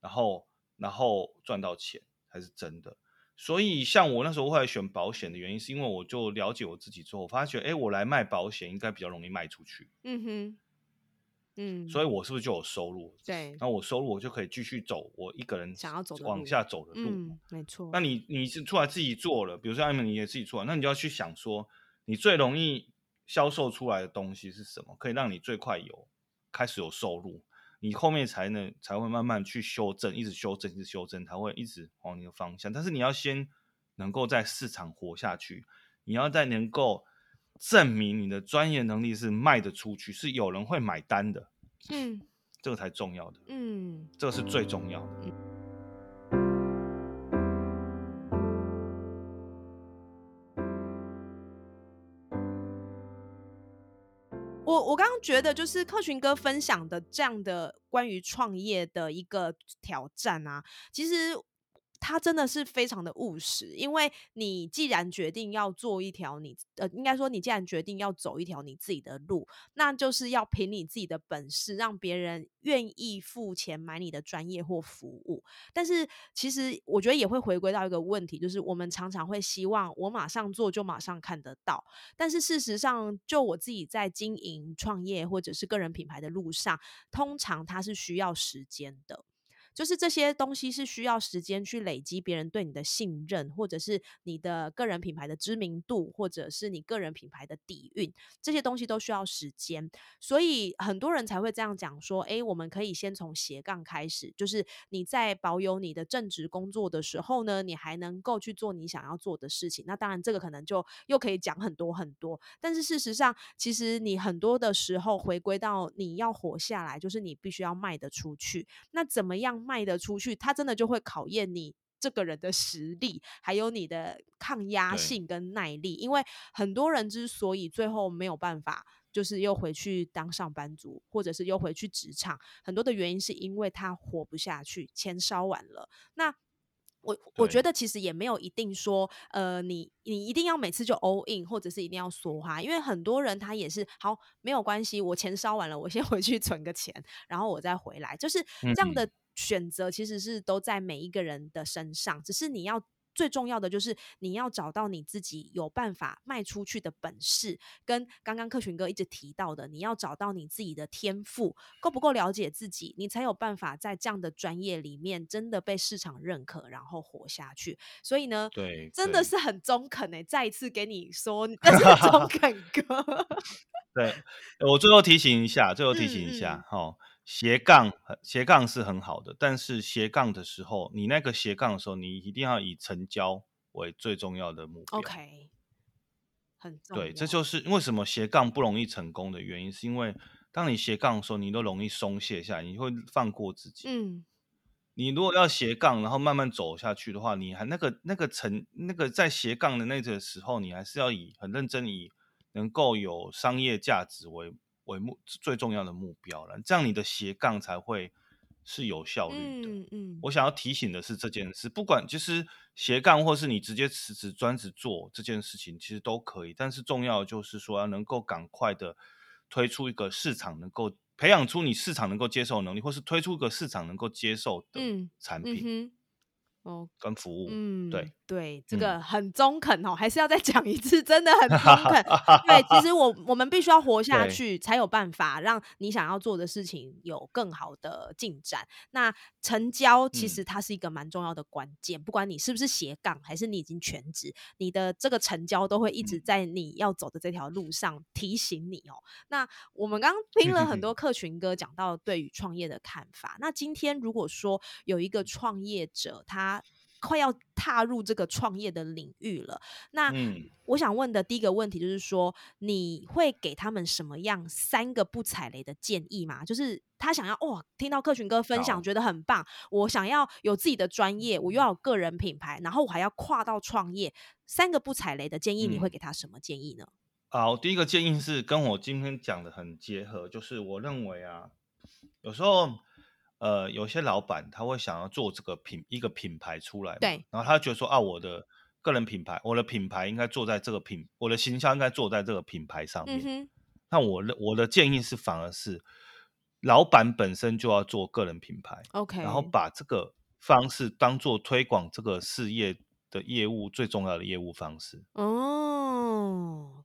然后然后赚到钱才是真的。所以，像我那时候后来选保险的原因，是因为我就了解我自己之后，我发觉，哎，我来卖保险应该比较容易卖出去，嗯哼，嗯，所以我是不是就有收入？对，那我收入我就可以继续走我一个人想要走往下走的路。嗯，没错。那你你是出来自己做了，比如说艾米你也自己做了，那你就要去想说，你最容易销售出来的东西是什么，可以让你最快有开始有收入，你后面才能才会慢慢去修正，一直修正，一直修正，才会一直往你的方向。但是你要先能够在市场活下去，你要在能够证明你的专业能力是卖得出去，是有人会买单的。嗯，这个才重要的。嗯，这个是最重要的。我我刚刚觉得，就是客群哥分享的这样的关于创业的一个挑战啊，其实。他真的是非常的务实，因为你既然决定要做一条你呃，应该说你既然决定要走一条你自己的路，那就是要凭你自己的本事，让别人愿意付钱买你的专业或服务。但是其实我觉得也会回归到一个问题，就是我们常常会希望我马上做就马上看得到，但是事实上，就我自己在经营创业或者是个人品牌的路上，通常它是需要时间的。就是这些东西是需要时间去累积别人对你的信任，或者是你的个人品牌的知名度，或者是你个人品牌的底蕴，这些东西都需要时间。所以很多人才会这样讲说：，诶，我们可以先从斜杠开始，就是你在保有你的正职工作的时候呢，你还能够去做你想要做的事情。那当然，这个可能就又可以讲很多很多。但是事实上，其实你很多的时候回归到你要活下来，就是你必须要卖得出去。那怎么样？卖得出去，它真的就会考验你这个人的实力，还有你的抗压性跟耐力。因为很多人之所以最后没有办法，就是又回去当上班族，或者是又回去职场，很多的原因是因为他活不下去，钱烧完了。那我我觉得其实也没有一定说，呃，你你一定要每次就 all in，或者是一定要梭哈，因为很多人他也是好没有关系，我钱烧完了，我先回去存个钱，然后我再回来，就是这样的。选择其实是都在每一个人的身上，只是你要最重要的就是你要找到你自己有办法卖出去的本事，跟刚刚克群哥一直提到的，你要找到你自己的天赋够不够了解自己，你才有办法在这样的专业里面真的被市场认可，然后活下去。所以呢，对，真的是很中肯诶，再一次给你说，[LAUGHS] 中 [LAUGHS] 肯哥。对我最后提醒一下，最后提醒一下，哈。斜杠斜杠是很好的，但是斜杠的时候，你那个斜杠的时候，你一定要以成交为最重要的目标。OK，很对，这就是为什么斜杠不容易成功的原因，是因为当你斜杠的时候，你都容易松懈下来，你会放过自己。嗯，你如果要斜杠，然后慢慢走下去的话，你还那个那个成那个在斜杠的那个时候，你还是要以很认真以能够有商业价值为。为目最重要的目标了，这样你的斜杠才会是有效率的。嗯嗯，我想要提醒的是这件事，不管就是斜杠，或是你直接辞职专职做这件事情，其实都可以。但是重要的就是说，要能够赶快的推出一个市场能够培养出你市场能够接受能力，或是推出一个市场能够接受的产品。哦，跟服务，嗯，对对，这个很中肯哦，还是要再讲一次，真的很中肯。[LAUGHS] 对，其实我我们必须要活下去，才有办法让你想要做的事情有更好的进展。那成交其实它是一个蛮重要的关键，不管你是不是斜杠，还是你已经全职，你的这个成交都会一直在你要走的这条路上提醒你哦。那我们刚刚听了很多 [LAUGHS] 客群哥讲到对于创业的看法，那今天如果说有一个创业者，他快要踏入这个创业的领域了，那我想问的第一个问题就是说，你会给他们什么样三个不踩雷的建议吗？就是他想要哇，听到客群哥分享觉得很棒，我想要有自己的专业，我又要有个人品牌，然后我还要跨到创业，三个不踩雷的建议，你会给他什么建议呢？好，第一个建议是跟我今天讲的很结合，就是我认为啊，有时候。呃，有些老板他会想要做这个品一个品牌出来，对，然后他觉得说啊，我的个人品牌，我的品牌应该做在这个品，我的形象应该做在这个品牌上面。那我的我的建议是，反而是老板本身就要做个人品牌，OK，然后把这个方式当做推广这个事业的业务最重要的业务方式。哦，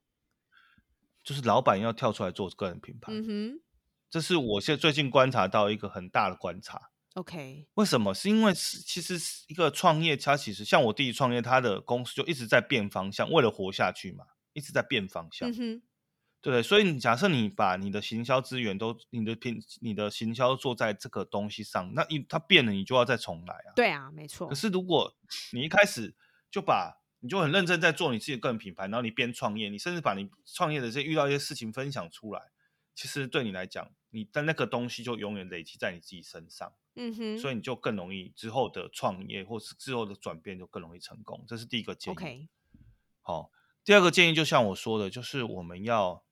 就是老板要跳出来做个人品牌。嗯哼。这是我现在最近观察到一个很大的观察。OK，为什么？是因为是其实一个创业，他其实像我弟弟创业，他的公司就一直在变方向，为了活下去嘛，一直在变方向。嗯哼，对所以你假设你把你的行销资源都、你的品、你的行销做在这个东西上，那一它变了，你就要再重来啊。对啊，没错。可是如果你一开始就把你就很认真在做你自己个人品牌，然后你边创业，你甚至把你创业的这些遇到一些事情分享出来，其实对你来讲，你的那个东西就永远累积在你自己身上，嗯哼，所以你就更容易之后的创业或是之后的转变就更容易成功。这是第一个建议。好，第二个建议就像我说的，就是我们要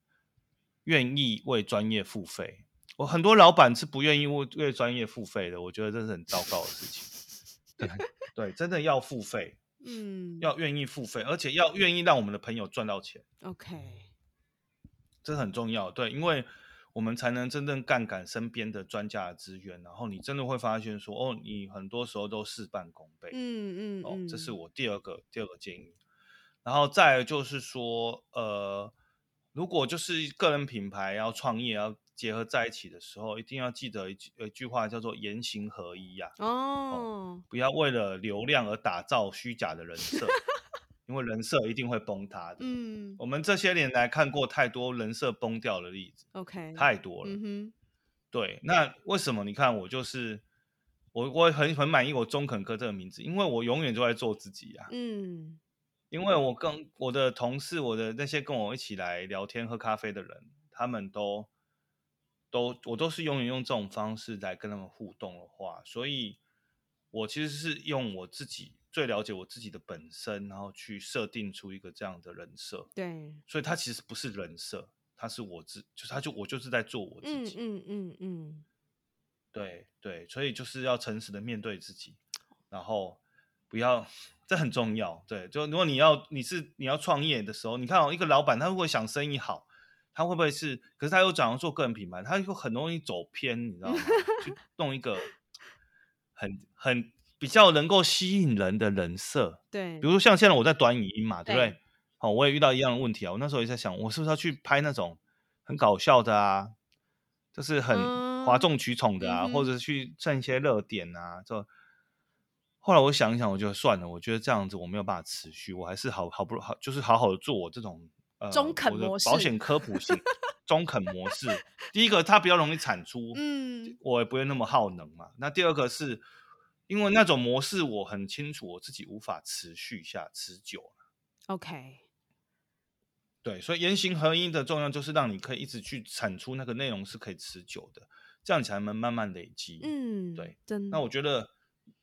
愿意为专业付费。我很多老板是不愿意为为专业付费的，我觉得这是很糟糕的事情。对 [LAUGHS] 对，真的要付费。[LAUGHS] 嗯，要愿意付费，而且要愿意让我们的朋友赚到钱。OK，这很重要。对，因为我们才能真正杠杆身边的专家的资源，然后你真的会发现说，哦，你很多时候都事半功倍。嗯嗯，哦，这是我第二个第二个建议。然后再就是说，呃，如果就是个人品牌要创业要。结合在一起的时候，一定要记得一句一句话，叫做言行合一呀。哦，不要为了流量而打造虚假的人设，因为人设一定会崩塌的。嗯，我们这些年来看过太多人设崩掉的例子。OK，太多了。嗯哼，对，那为什么？你看我就是我，我很很满意我中肯哥这个名字，因为我永远都在做自己啊。嗯，因为我跟我的同事，我的那些跟我一起来聊天喝咖啡的人，他们都。都我都是永远用这种方式来跟他们互动的话，所以我其实是用我自己最了解我自己的本身，然后去设定出一个这样的人设。对，所以他其实不是人设，他是我自，就是他就我就是在做我自己。嗯嗯嗯嗯，对对，所以就是要诚实的面对自己，然后不要，这很重要。对，就如果你要你是你要创业的时候，你看哦，一个老板他如果想生意好。他会不会是？可是他又想要做个人品牌，他又很容易走偏，你知道吗？去弄一个很很比较能够吸引人的人设。对，比如说像现在我在短语音嘛，对不对？好，我也遇到一样的问题啊。我那时候也在想，我是不是要去拍那种很搞笑的啊，就是很哗众取宠的啊，或者是去蹭一些热点啊？就后来我想一想，我就算了。我觉得这样子我没有办法持续，我还是好好不好，就是好好的做我这种。中肯模式，保险科普型中肯模式。第一个，它比较容易产出，嗯，我也不会那么耗能嘛。那第二个是，因为那种模式我很清楚，我自己无法持续下持久 OK，对，所以言行合一的重要就是让你可以一直去产出那个内容是可以持久的，这样才能慢慢累积。嗯，对，真。那我觉得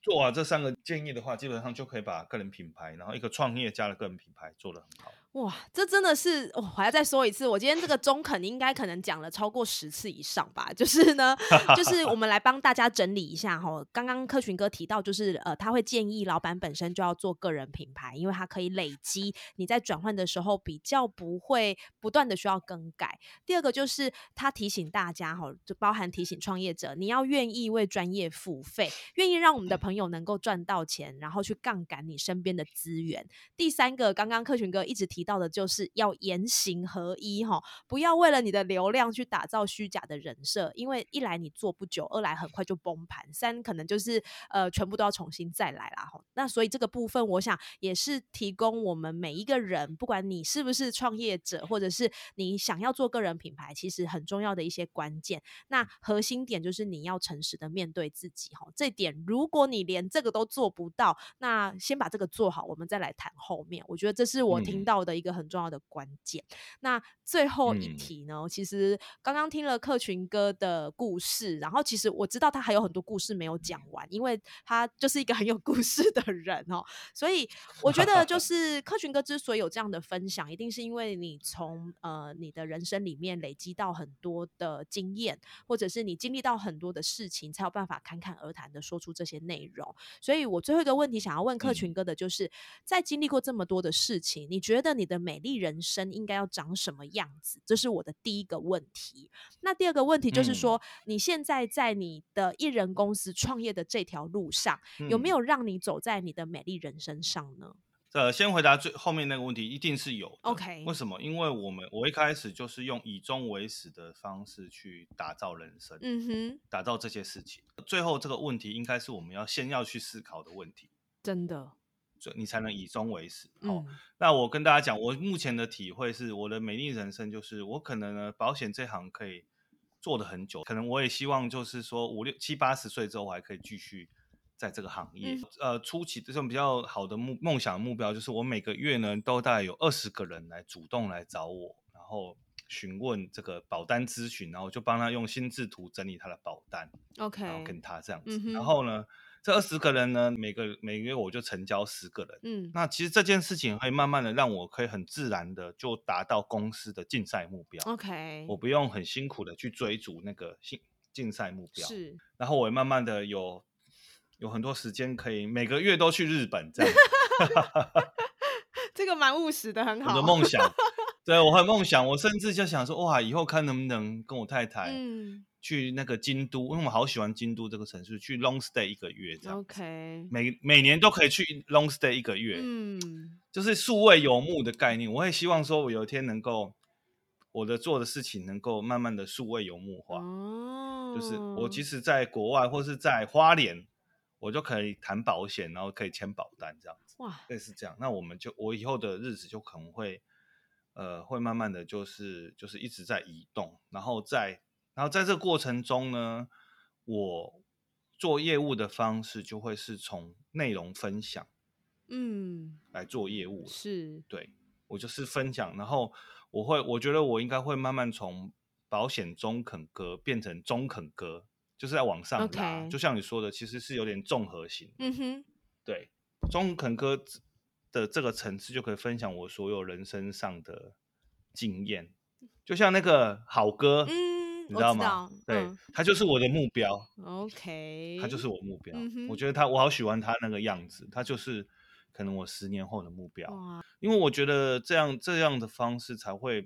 做完这三个建议的话，基本上就可以把个人品牌，然后一个创业家的个人品牌做得很好。哇，这真的是我还要再说一次，我今天这个中肯应该可能讲了超过十次以上吧。就是呢，就是我们来帮大家整理一下哈。刚刚柯群哥提到，就是呃，他会建议老板本身就要做个人品牌，因为他可以累积，你在转换的时候比较不会不断的需要更改。第二个就是他提醒大家哈，就包含提醒创业者，你要愿意为专业付费，愿意让我们的朋友能够赚到钱，然后去杠杆你身边的资源。第三个，刚刚柯群哥一直提。到的就是要言行合一哈，不要为了你的流量去打造虚假的人设，因为一来你做不久，二来很快就崩盘，三可能就是呃全部都要重新再来啦哈。那所以这个部分，我想也是提供我们每一个人，不管你是不是创业者，或者是你想要做个人品牌，其实很重要的一些关键。那核心点就是你要诚实的面对自己哈。这点如果你连这个都做不到，那先把这个做好，我们再来谈后面。我觉得这是我听到的。一个很重要的关键。那最后一题呢？其实刚刚听了客群哥的故事，然后其实我知道他还有很多故事没有讲完，因为他就是一个很有故事的人哦。所以我觉得，就 [LAUGHS] 是客群哥之所以有这样的分享，一定是因为你从呃你的人生里面累积到很多的经验，或者是你经历到很多的事情，才有办法侃侃而谈的说出这些内容。所以我最后一个问题想要问客群哥的，就是在经历过这么多的事情，你觉得你？你的美丽人生应该要长什么样子？这是我的第一个问题。那第二个问题就是说，你现在在你的艺人公司创业的这条路上，有没有让你走在你的美丽人生上呢？呃，先回答最后面那个问题，一定是有。OK，为什么？因为我们我一开始就是用以终为始的方式去打造人生，嗯哼，打造这些事情。最后这个问题应该是我们要先要去思考的问题。真的。你才能以终为始。好，那我跟大家讲，我目前的体会是，我的美丽人生就是我可能呢，保险这行可以做的很久，可能我也希望就是说五六七八十岁之后，我还可以继续在这个行业。呃，初期这种比较好的目梦想目标就是，我每个月呢都大概有二十个人来主动来找我，然后询问这个保单咨询，然后就帮他用心智图整理他的保单，OK，然后跟他这样子，然后呢。这二十个人呢，每个每个月我就成交十个人。嗯，那其实这件事情会慢慢的让我可以很自然的就达到公司的竞赛目标。OK，我不用很辛苦的去追逐那个竞竞赛目标。是，然后我慢慢的有有很多时间可以每个月都去日本这样。[LAUGHS] 这个蛮务实的，很好。我的梦想，对我很梦想，我甚至就想说，哇，以后看能不能跟我太太。嗯。去那个京都，因为我好喜欢京都这个城市，去 long stay 一个月这样。OK，每每年都可以去 long stay 一个月，嗯，就是数位游牧的概念。我也希望说，我有一天能够我的做的事情能够慢慢的数位游牧化。哦，就是我即使在国外或是在花莲，我就可以谈保险，然后可以签保单这样子。哇，类似这样，那我们就我以后的日子就可能会，呃，会慢慢的就是就是一直在移动，然后在。然后在这个过程中呢，我做业务的方式就会是从内容分享，嗯，来做业务。是，对我就是分享。然后我会，我觉得我应该会慢慢从保险中肯哥变成中肯哥，就是在往上拉。就像你说的，其实是有点综合型。嗯哼，对，中肯哥的这个层次就可以分享我所有人生上的经验，就像那个好哥。你知道吗？对他就是我的目标。OK，他就是我目标。我觉得他，我好喜欢他那个样子。他就是可能我十年后的目标。因为我觉得这样这样的方式才会，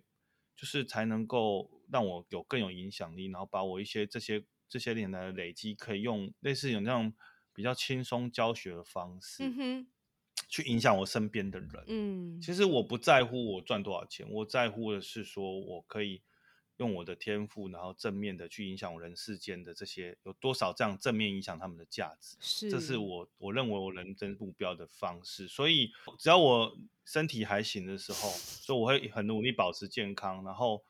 就是才能够让我有更有影响力，然后把我一些这些这些年来的累积，可以用类似有那种比较轻松教学的方式，去影响我身边的人。嗯，其实我不在乎我赚多少钱，我在乎的是说我可以。用我的天赋，然后正面的去影响人世间的这些有多少这样正面影响他们的价值，是，这是我我认为我人生目标的方式。所以只要我身体还行的时候，所以我会很努力保持健康，然后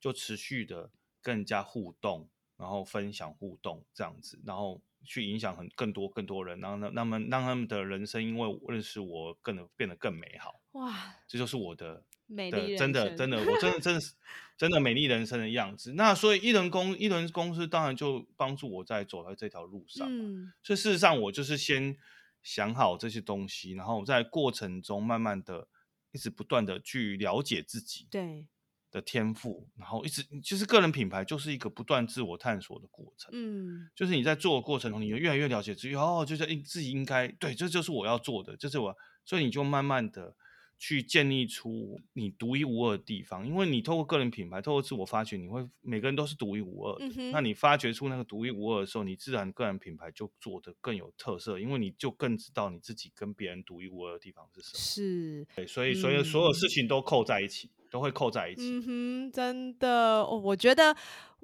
就持续的跟人家互动，然后分享互动这样子，然后去影响很更多更多人，然后让他们让他们的人生因为认识我更能变得更美好。哇，这就是我的。美丽真的真的，我真的真的是真的美丽人生的样子。那所以一轮公一轮公司当然就帮助我在走在这条路上。嗯，所以事实上我就是先想好这些东西，然后在过程中慢慢的一直不断的去了解自己对的天赋，然后一直其实个人品牌就是一个不断自我探索的过程。嗯，就是你在做的过程中，你就越来越了解自己哦，就是应自己应该对，这就是我要做的，这是我，所以你就慢慢的。去建立出你独一无二的地方，因为你透过个人品牌，透过自我发掘，你会每个人都是独一无二的。那你发掘出那个独一无二的时候，你自然个人品牌就做的更有特色，因为你就更知道你自己跟别人独一无二的地方是什么。是，对，所以所以所有事情都扣在一起，都会扣在一起。嗯哼，真的，我觉得。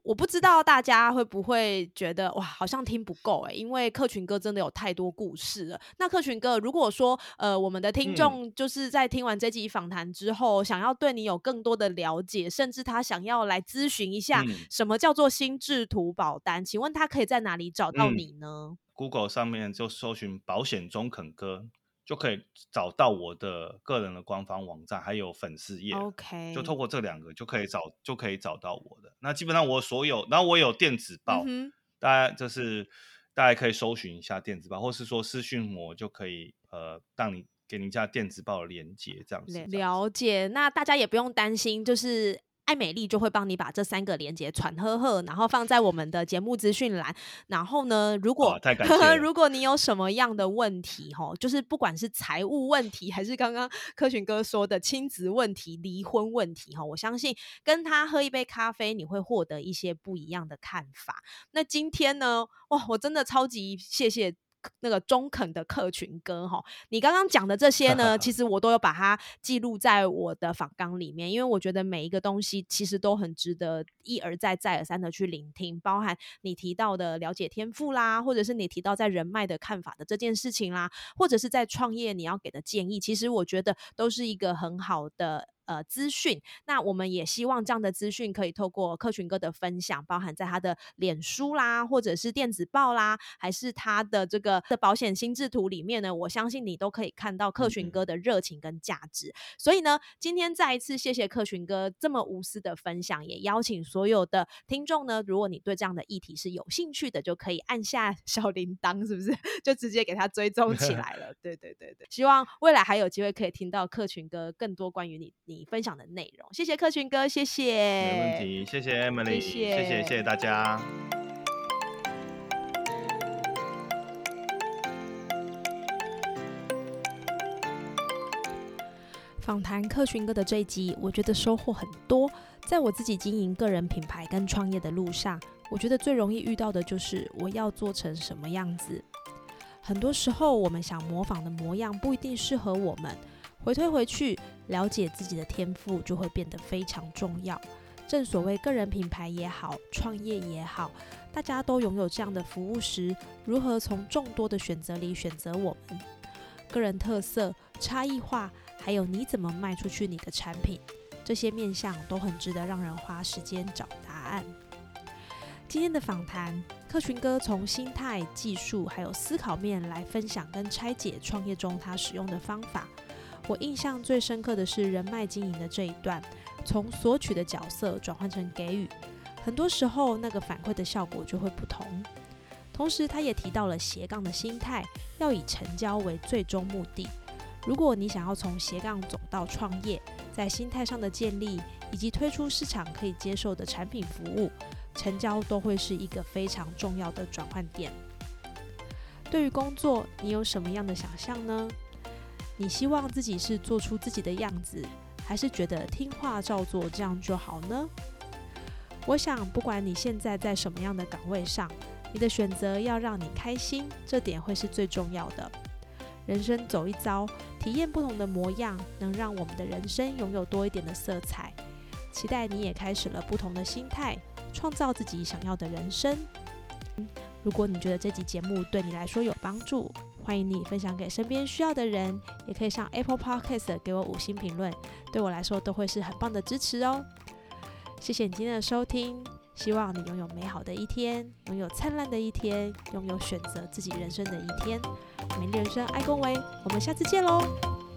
我不知道大家会不会觉得哇，好像听不够哎，因为客群哥真的有太多故事了。那客群哥，如果说呃，我们的听众就是在听完这集访谈之后，想要对你有更多的了解，甚至他想要来咨询一下什么叫做心智图保单，请问他可以在哪里找到你呢？Google 上面就搜寻保险中肯哥。就可以找到我的个人的官方网站，还有粉丝页。OK，就透过这两个就可以找，就可以找到我的。那基本上我所有，然后我有电子报，大家就是大家可以搜寻一下电子报，或是说私讯我就可以，呃，让你给您家电子报的连接这样子。了解，那大家也不用担心，就是。爱美丽就会帮你把这三个连接传呵呵，然后放在我们的节目资讯栏。然后呢，如果 [LAUGHS] 如果你有什么样的问题，哈，就是不管是财务问题，还是刚刚科群哥说的亲子问题、离婚问题，哈，我相信跟他喝一杯咖啡，你会获得一些不一样的看法。那今天呢，哇，我真的超级谢谢。那个中肯的客群歌哈，你刚刚讲的这些呢，其 [LAUGHS] 实我都有把它记录在我的访纲里面，因为我觉得每一个东西其实都很值得一而再、再而三的去聆听，包含你提到的了解天赋啦，或者是你提到在人脉的看法的这件事情啦，或者是在创业你要给的建议，其实我觉得都是一个很好的。呃资讯。那我们也希望这样的资讯可以透过客群哥的分享，包含在他的脸书啦，或者是电子报啦，还是他的这个的保险心智图里面呢，我相信你都可以看到客群哥的热情跟价值。所以呢，今天再一次谢谢客群哥这么无私的分享，也邀请所有的听众呢，如果你对这样的议题是有兴趣的，就可以按下小铃铛，是不是？[LAUGHS] 就直接给他追踪起来了。对对对对，希望未来还有机会可以听到客群哥更多关于你你分享的内容。谢谢客群哥，谢谢。没问题，谢谢 Emily，谢谢谢谢大家。访谈客群哥的这一集，我觉得收获很多。在我自己经营个人品牌跟创业的路上，我觉得最容易遇到的就是我要做成什么样子。很多时候，我们想模仿的模样不一定适合我们。回推回去，了解自己的天赋就会变得非常重要。正所谓个人品牌也好，创业也好，大家都拥有这样的服务时，如何从众多的选择里选择我们？个人特色、差异化。还有你怎么卖出去你的产品，这些面向都很值得让人花时间找答案。今天的访谈，客群哥从心态、技术还有思考面来分享跟拆解创业中他使用的方法。我印象最深刻的是人脉经营的这一段，从索取的角色转换成给予，很多时候那个反馈的效果就会不同。同时，他也提到了斜杠的心态，要以成交为最终目的。如果你想要从斜杠走到创业，在心态上的建立以及推出市场可以接受的产品服务，成交都会是一个非常重要的转换点。对于工作，你有什么样的想象呢？你希望自己是做出自己的样子，还是觉得听话照做这样就好呢？我想，不管你现在在什么样的岗位上，你的选择要让你开心，这点会是最重要的。人生走一遭，体验不同的模样，能让我们的人生拥有多一点的色彩。期待你也开始了不同的心态，创造自己想要的人生。如果你觉得这集节目对你来说有帮助，欢迎你分享给身边需要的人，也可以上 Apple Podcast 给我五星评论，对我来说都会是很棒的支持哦。谢谢你今天的收听，希望你拥有美好的一天，拥有灿烂的一天，拥有选择自己人生的一天。美丽人生，爱恭维，我们下次见喽。